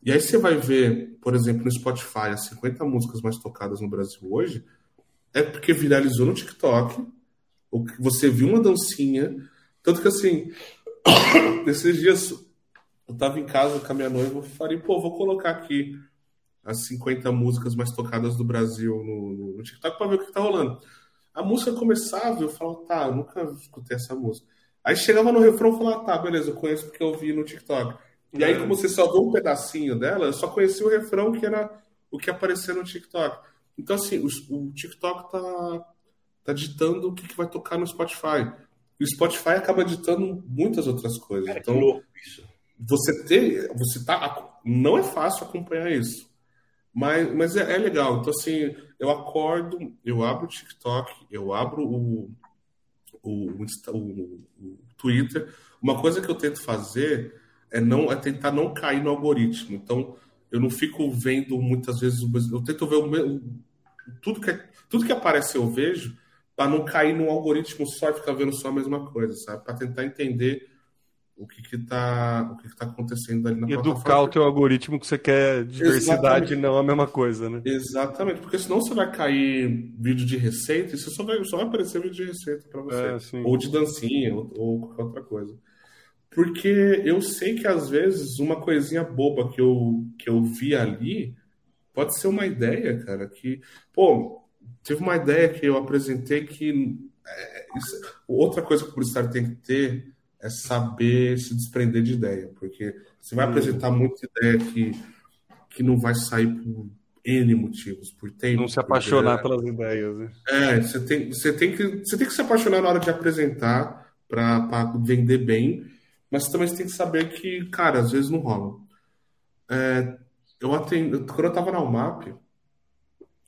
E aí você vai ver, por exemplo, no Spotify, as 50 músicas mais tocadas no Brasil hoje, é porque viralizou no TikTok, ou que você viu uma dancinha, tanto que assim, [coughs] nesses dias eu tava em casa com a minha noiva, eu falei, pô, vou colocar aqui as 50 músicas mais tocadas do Brasil no, no TikTok para ver o que tá rolando. A música começava, eu falava, tá, eu nunca escutei essa música. Aí chegava no refrão e falava, tá, beleza, eu conheço porque eu vi no TikTok. E aí, como você só viu um pedacinho dela, eu só conheci o refrão que era o que aparecia no TikTok. Então, assim, o, o TikTok tá, tá ditando o que, que vai tocar no Spotify. E o Spotify acaba ditando muitas outras coisas. Cara, então, louco isso. Você ter. Você tá. Não é fácil acompanhar isso. Mas, mas é, é, legal. Então, assim, eu acordo, eu abro o TikTok, eu abro o, o, o, o, Twitter. Uma coisa que eu tento fazer é não é tentar não cair no algoritmo. Então, eu não fico vendo muitas vezes, eu tento ver o, tudo que tudo que aparece eu vejo para não cair num algoritmo só e ficar vendo só a mesma coisa, sabe? Para tentar entender o que que tá, o que que tá acontecendo ali na e Educar o teu algoritmo que você quer diversidade e não a mesma coisa, né? Exatamente, porque senão você vai cair vídeo de receita e você só vai, só vai aparecer vídeo de receita para você. É, ou de dancinha, ou, ou, qualquer outra coisa. Porque eu sei que às vezes uma coisinha boba que eu, que eu vi ali pode ser uma ideia, cara, que, pô, teve uma ideia que eu apresentei que é, isso, outra coisa que o publicitário tem que ter é saber se desprender de ideia, porque você vai hum. apresentar muita ideia que, que não vai sair por N motivos, por tempo. Não se apaixonar pelas ideias. Né? É, você tem, você, tem que, você tem que se apaixonar na hora de apresentar para vender bem, mas também você tem que saber que, cara, às vezes não rola. É, eu atendo, quando eu estava na UMAP,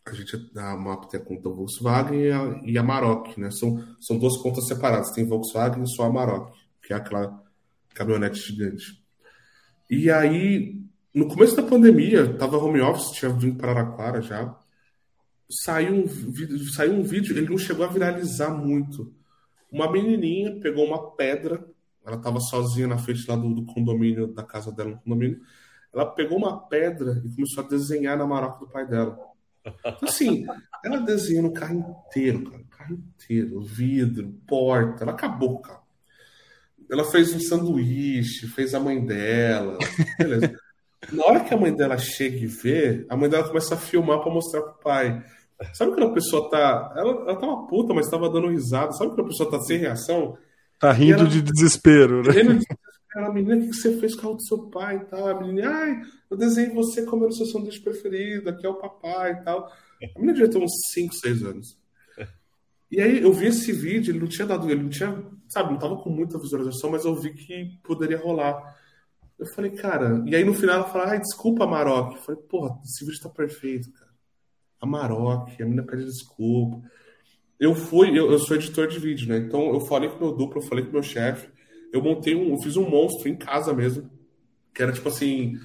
a gente a UMAP tem a conta Volkswagen e a, e a Maroc, né? São, são duas contas separadas, tem Volkswagen e só a Maroc que é aquela caminhonete gigante. E aí, no começo da pandemia, tava home office, tinha vindo para Araraquara já. Saiu um, saiu um vídeo, ele não chegou a viralizar muito. Uma menininha pegou uma pedra, ela estava sozinha na frente lá do, do, condomínio, da casa dela no condomínio. Ela pegou uma pedra e começou a desenhar na maroca do pai dela. Então, assim, ela desenhou no carro inteiro, cara. Carro inteiro, vidro, porta. Ela acabou o carro. Ela fez um sanduíche, fez a mãe dela. Beleza. Na hora que a mãe dela chega e vê, a mãe dela começa a filmar para mostrar pro pai. Sabe quando a pessoa tá. Ela, ela tava puta, mas tava dando risada. Sabe quando a pessoa tá sem reação? Tá rindo ela, de desespero, né? Rindo de desespero. Ela, menina, o que você fez com o do seu pai e tal? A menina, ai, eu desenhei você comendo seu sanduíche preferido, aqui é o papai e tal. A menina devia ter uns 5, 6 anos. E aí eu vi esse vídeo, ele não tinha dado, ele não tinha, sabe, não tava com muita visualização, mas eu vi que poderia rolar. Eu falei, cara, e aí no final ela fala, ai, desculpa, Maroc. Eu falei, porra, esse vídeo tá perfeito, cara. A Maroc, a menina pede desculpa. Eu fui, eu, eu sou editor de vídeo, né? Então eu falei com meu duplo, eu falei com meu chefe, eu montei um, eu fiz um monstro em casa mesmo, que era tipo assim,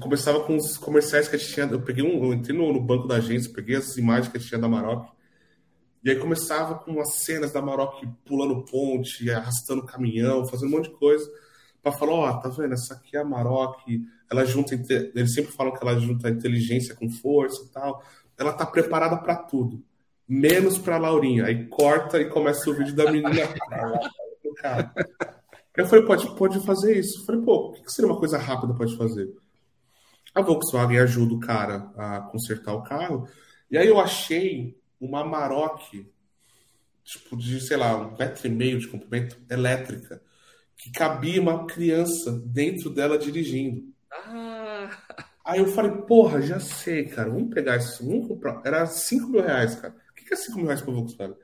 começava com os comerciais que a gente tinha, eu peguei um, eu entrei no, no banco da agência, peguei as imagens que a gente tinha da Maroc, e aí começava com as cenas da Maroc pulando ponte, arrastando caminhão, fazendo um monte de coisa, para falar, ó, oh, tá vendo, essa aqui é a Maroc, ela junta, eles sempre falam que ela junta inteligência com força e tal, ela tá preparada para tudo, menos para Laurinha. Aí corta e começa o vídeo da menina. cara. Eu falei, pode, pode fazer isso. Eu falei, pô, o que seria uma coisa rápida pode fazer? A Volkswagen ajuda o cara a consertar o carro. E aí eu achei uma Maroc, tipo, de, sei lá, um metro e meio de comprimento, elétrica, que cabia uma criança dentro dela dirigindo. Ah. Aí eu falei, porra, já sei, cara, vamos pegar isso, vamos comprar. Era 5 mil reais, cara. Que é 5 mil reais para Volkswagen?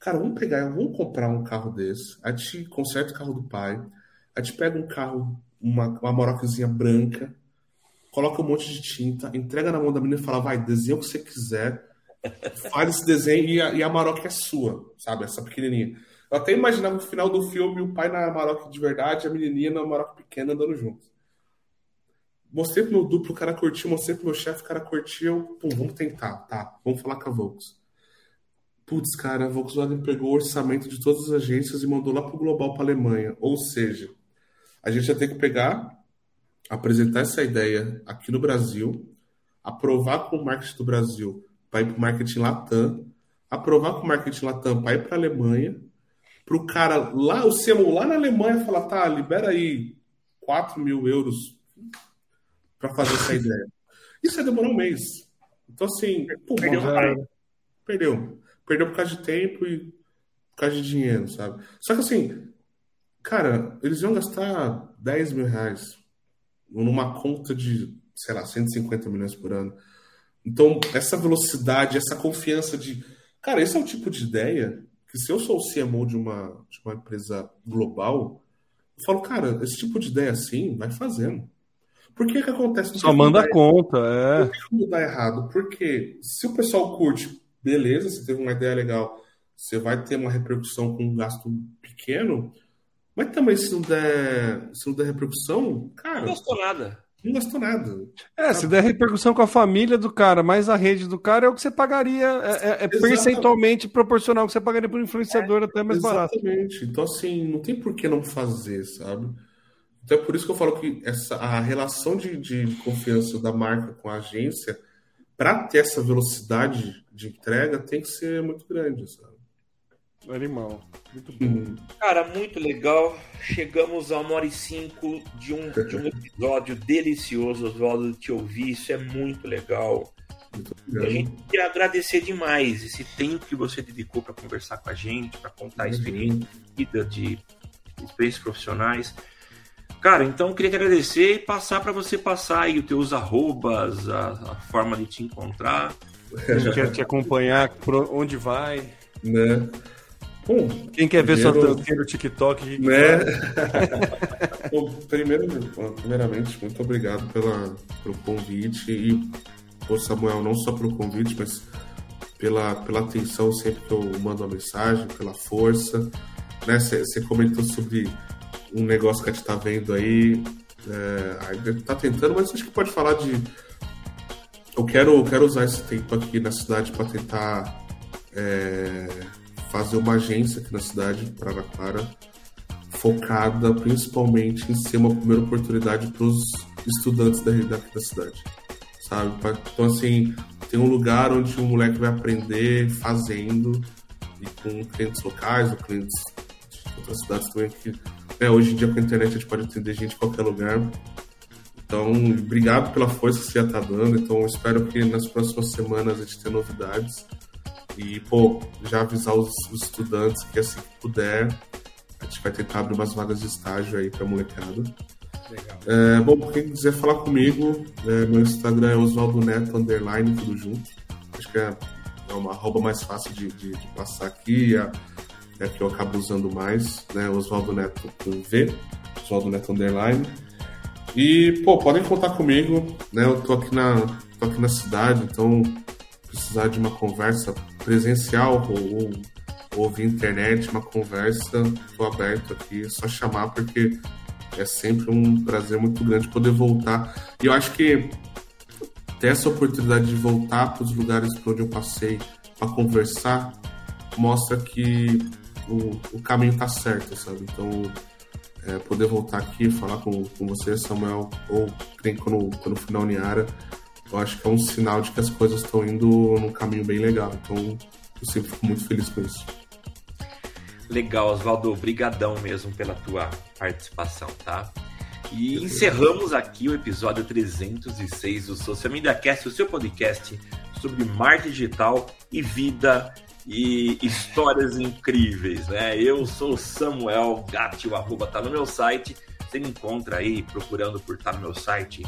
Cara, vamos pegar, vamos comprar um carro desse, a gente conserta o carro do pai, a gente pega um carro, uma, uma Maroczinha branca, coloca um monte de tinta, entrega na mão da menina e fala, vai, desenha o que você quiser, faz esse desenho e a, e a Maroc é sua, sabe? Essa pequenininha. Eu até imaginava no final do filme o pai na Maroc de verdade a menininha na Maroc pequena andando juntos. Mostrei pro meu duplo, o cara curtiu, mostrei pro meu chefe, o cara curtiu. Pum, vamos tentar, tá? Vamos falar com a Volks. Putz, cara, a Volkswagen pegou o orçamento de todas as agências e mandou lá pro Global pra Alemanha. Ou seja, a gente ia ter que pegar, apresentar essa ideia aqui no Brasil, aprovar com o marketing do Brasil para ir para o marketing Latam, aprovar com o marketing Latam para ir para a Alemanha, para o cara lá, o CMO lá na Alemanha falar, tá, libera aí 4 mil euros para fazer essa [laughs] ideia. Isso ia demorar um mês. Então, assim, pô, perdeu, perdeu. Perdeu por causa de tempo e por causa de dinheiro, sabe? Só que assim, cara, eles iam gastar 10 mil reais numa conta de, sei lá, 150 milhões por ano. Então, essa velocidade, essa confiança de. Cara, esse é o tipo de ideia que, se eu sou o CMO de uma, de uma empresa global, eu falo, cara, esse tipo de ideia assim, vai fazendo. Por que que acontece? Só manda conta, é. Por que dá errado? Porque se o pessoal curte, beleza, você teve uma ideia legal, você vai ter uma repercussão com um gasto pequeno, Mas também, se não der, se não der repercussão, cara. Não gostou nada. Não gastou nada. É, se der repercussão com a família do cara, mais a rede do cara, é o que você pagaria, é, é, é percentualmente proporcional ao que você pagaria por influenciador, é, até mais barato. Exatamente. Então, assim, não tem por que não fazer, sabe? Então é por isso que eu falo que essa, a relação de, de confiança da marca com a agência, para ter essa velocidade de entrega, tem que ser muito grande, sabe? Animal. Muito bom. Hum. Cara, muito legal. Chegamos a uma hora e cinco de um, de um episódio delicioso, Oswaldo, te ouvir. Isso é muito legal. Muito a gente queria agradecer demais esse tempo que você dedicou para conversar com a gente, para contar a experiência de vida, de experiências profissionais. Cara, então eu queria te agradecer e passar para você passar aí os teus arrobas, a, a forma de te encontrar. A gente quer te acompanhar, onde vai. Né? Bom, Quem quer ver primeiro, sua dancinha no TikTok? Né? [laughs] Bom, primeiro, primeiramente, muito obrigado pela, pelo convite e por Samuel, não só pelo convite, mas pela, pela atenção sempre que eu mando uma mensagem, pela força. Você né? comentou sobre um negócio que a gente tá vendo aí. É, a gente tá tentando, mas acho que pode falar de. Eu quero, eu quero usar esse tempo aqui na cidade para tentar é, fazer uma agência aqui na cidade, para Araraquara, focada principalmente em ser uma primeira oportunidade para os estudantes da, daqui da cidade, sabe? Então, assim, tem um lugar onde o moleque vai aprender fazendo e com clientes locais ou clientes de outras cidades também que né, hoje em dia com a internet a gente pode atender gente em qualquer lugar. Então, obrigado pela força que você já está dando. Então, espero que nas próximas semanas a gente tenha novidades. E, pô, já avisar os, os estudantes que assim que puder, a gente vai tentar abrir umas vagas de estágio aí pra molecada. Legal. É, bom, quem quiser falar comigo, é, meu Instagram é Oswaldo Neto, underline, tudo junto. Acho que é, é uma arroba mais fácil de, de, de passar aqui, é, é que eu acabo usando mais, né? Oswaldo Neto com V, Oswaldo Neto, underline. E, pô, podem contar comigo, né? Eu tô aqui na, tô aqui na cidade, então precisar de uma conversa presencial ou, ou via internet, uma conversa, estou aberto aqui, é só chamar porque é sempre um prazer muito grande poder voltar. E eu acho que ter essa oportunidade de voltar para os lugares por onde eu passei para conversar mostra que o, o caminho está certo, sabe? Então, é, poder voltar aqui falar com, com você, Samuel, ou quando, quando fui na Uniara, eu acho que é um sinal de que as coisas estão indo num caminho bem legal. Então, eu sempre fico muito feliz com isso. Legal, Oswaldo. Obrigadão mesmo pela tua participação, tá? E encerramos aqui o episódio 306 do Social Media Cast, o seu podcast sobre marketing digital e vida e histórias incríveis, né? Eu sou Samuel Gatti, o arroba tá no meu site. Você me encontra aí procurando por tá no meu site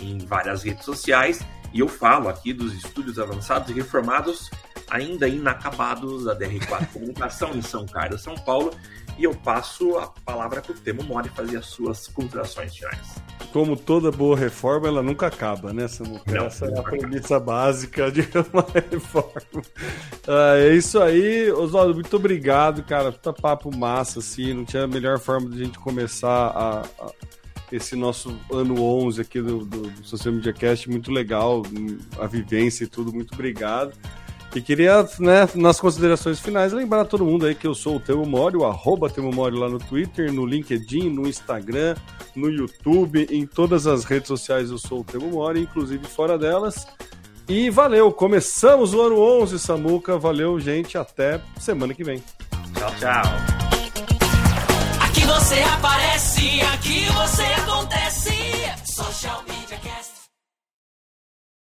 em várias redes sociais e eu falo aqui dos estúdios avançados e reformados ainda inacabados da DR4 [laughs] Comunicação em São Carlos, São Paulo, e eu passo a palavra para o Temo Mori fazer as suas considerações finais. Como toda boa reforma, ela nunca acaba, né, Samuca? Essa é a premissa básica de [laughs] uma reforma. Ah, é isso aí, Oswaldo, muito obrigado, cara. Puta papo massa, assim, não tinha a melhor forma de a gente começar a, a esse nosso ano 11 aqui do, do, do Social Media Cast, muito legal, a vivência e tudo, muito obrigado. E queria, né, nas considerações finais, lembrar a todo mundo aí que eu sou o Temo Mori, o arroba Temo Mori lá no Twitter, no LinkedIn, no Instagram, no YouTube, em todas as redes sociais eu sou o Temo Mori, inclusive fora delas. E valeu, começamos o ano 11, Samuca, valeu gente, até semana que vem. Tchau, tchau você aparece, aqui você acontece. Social Media Cast.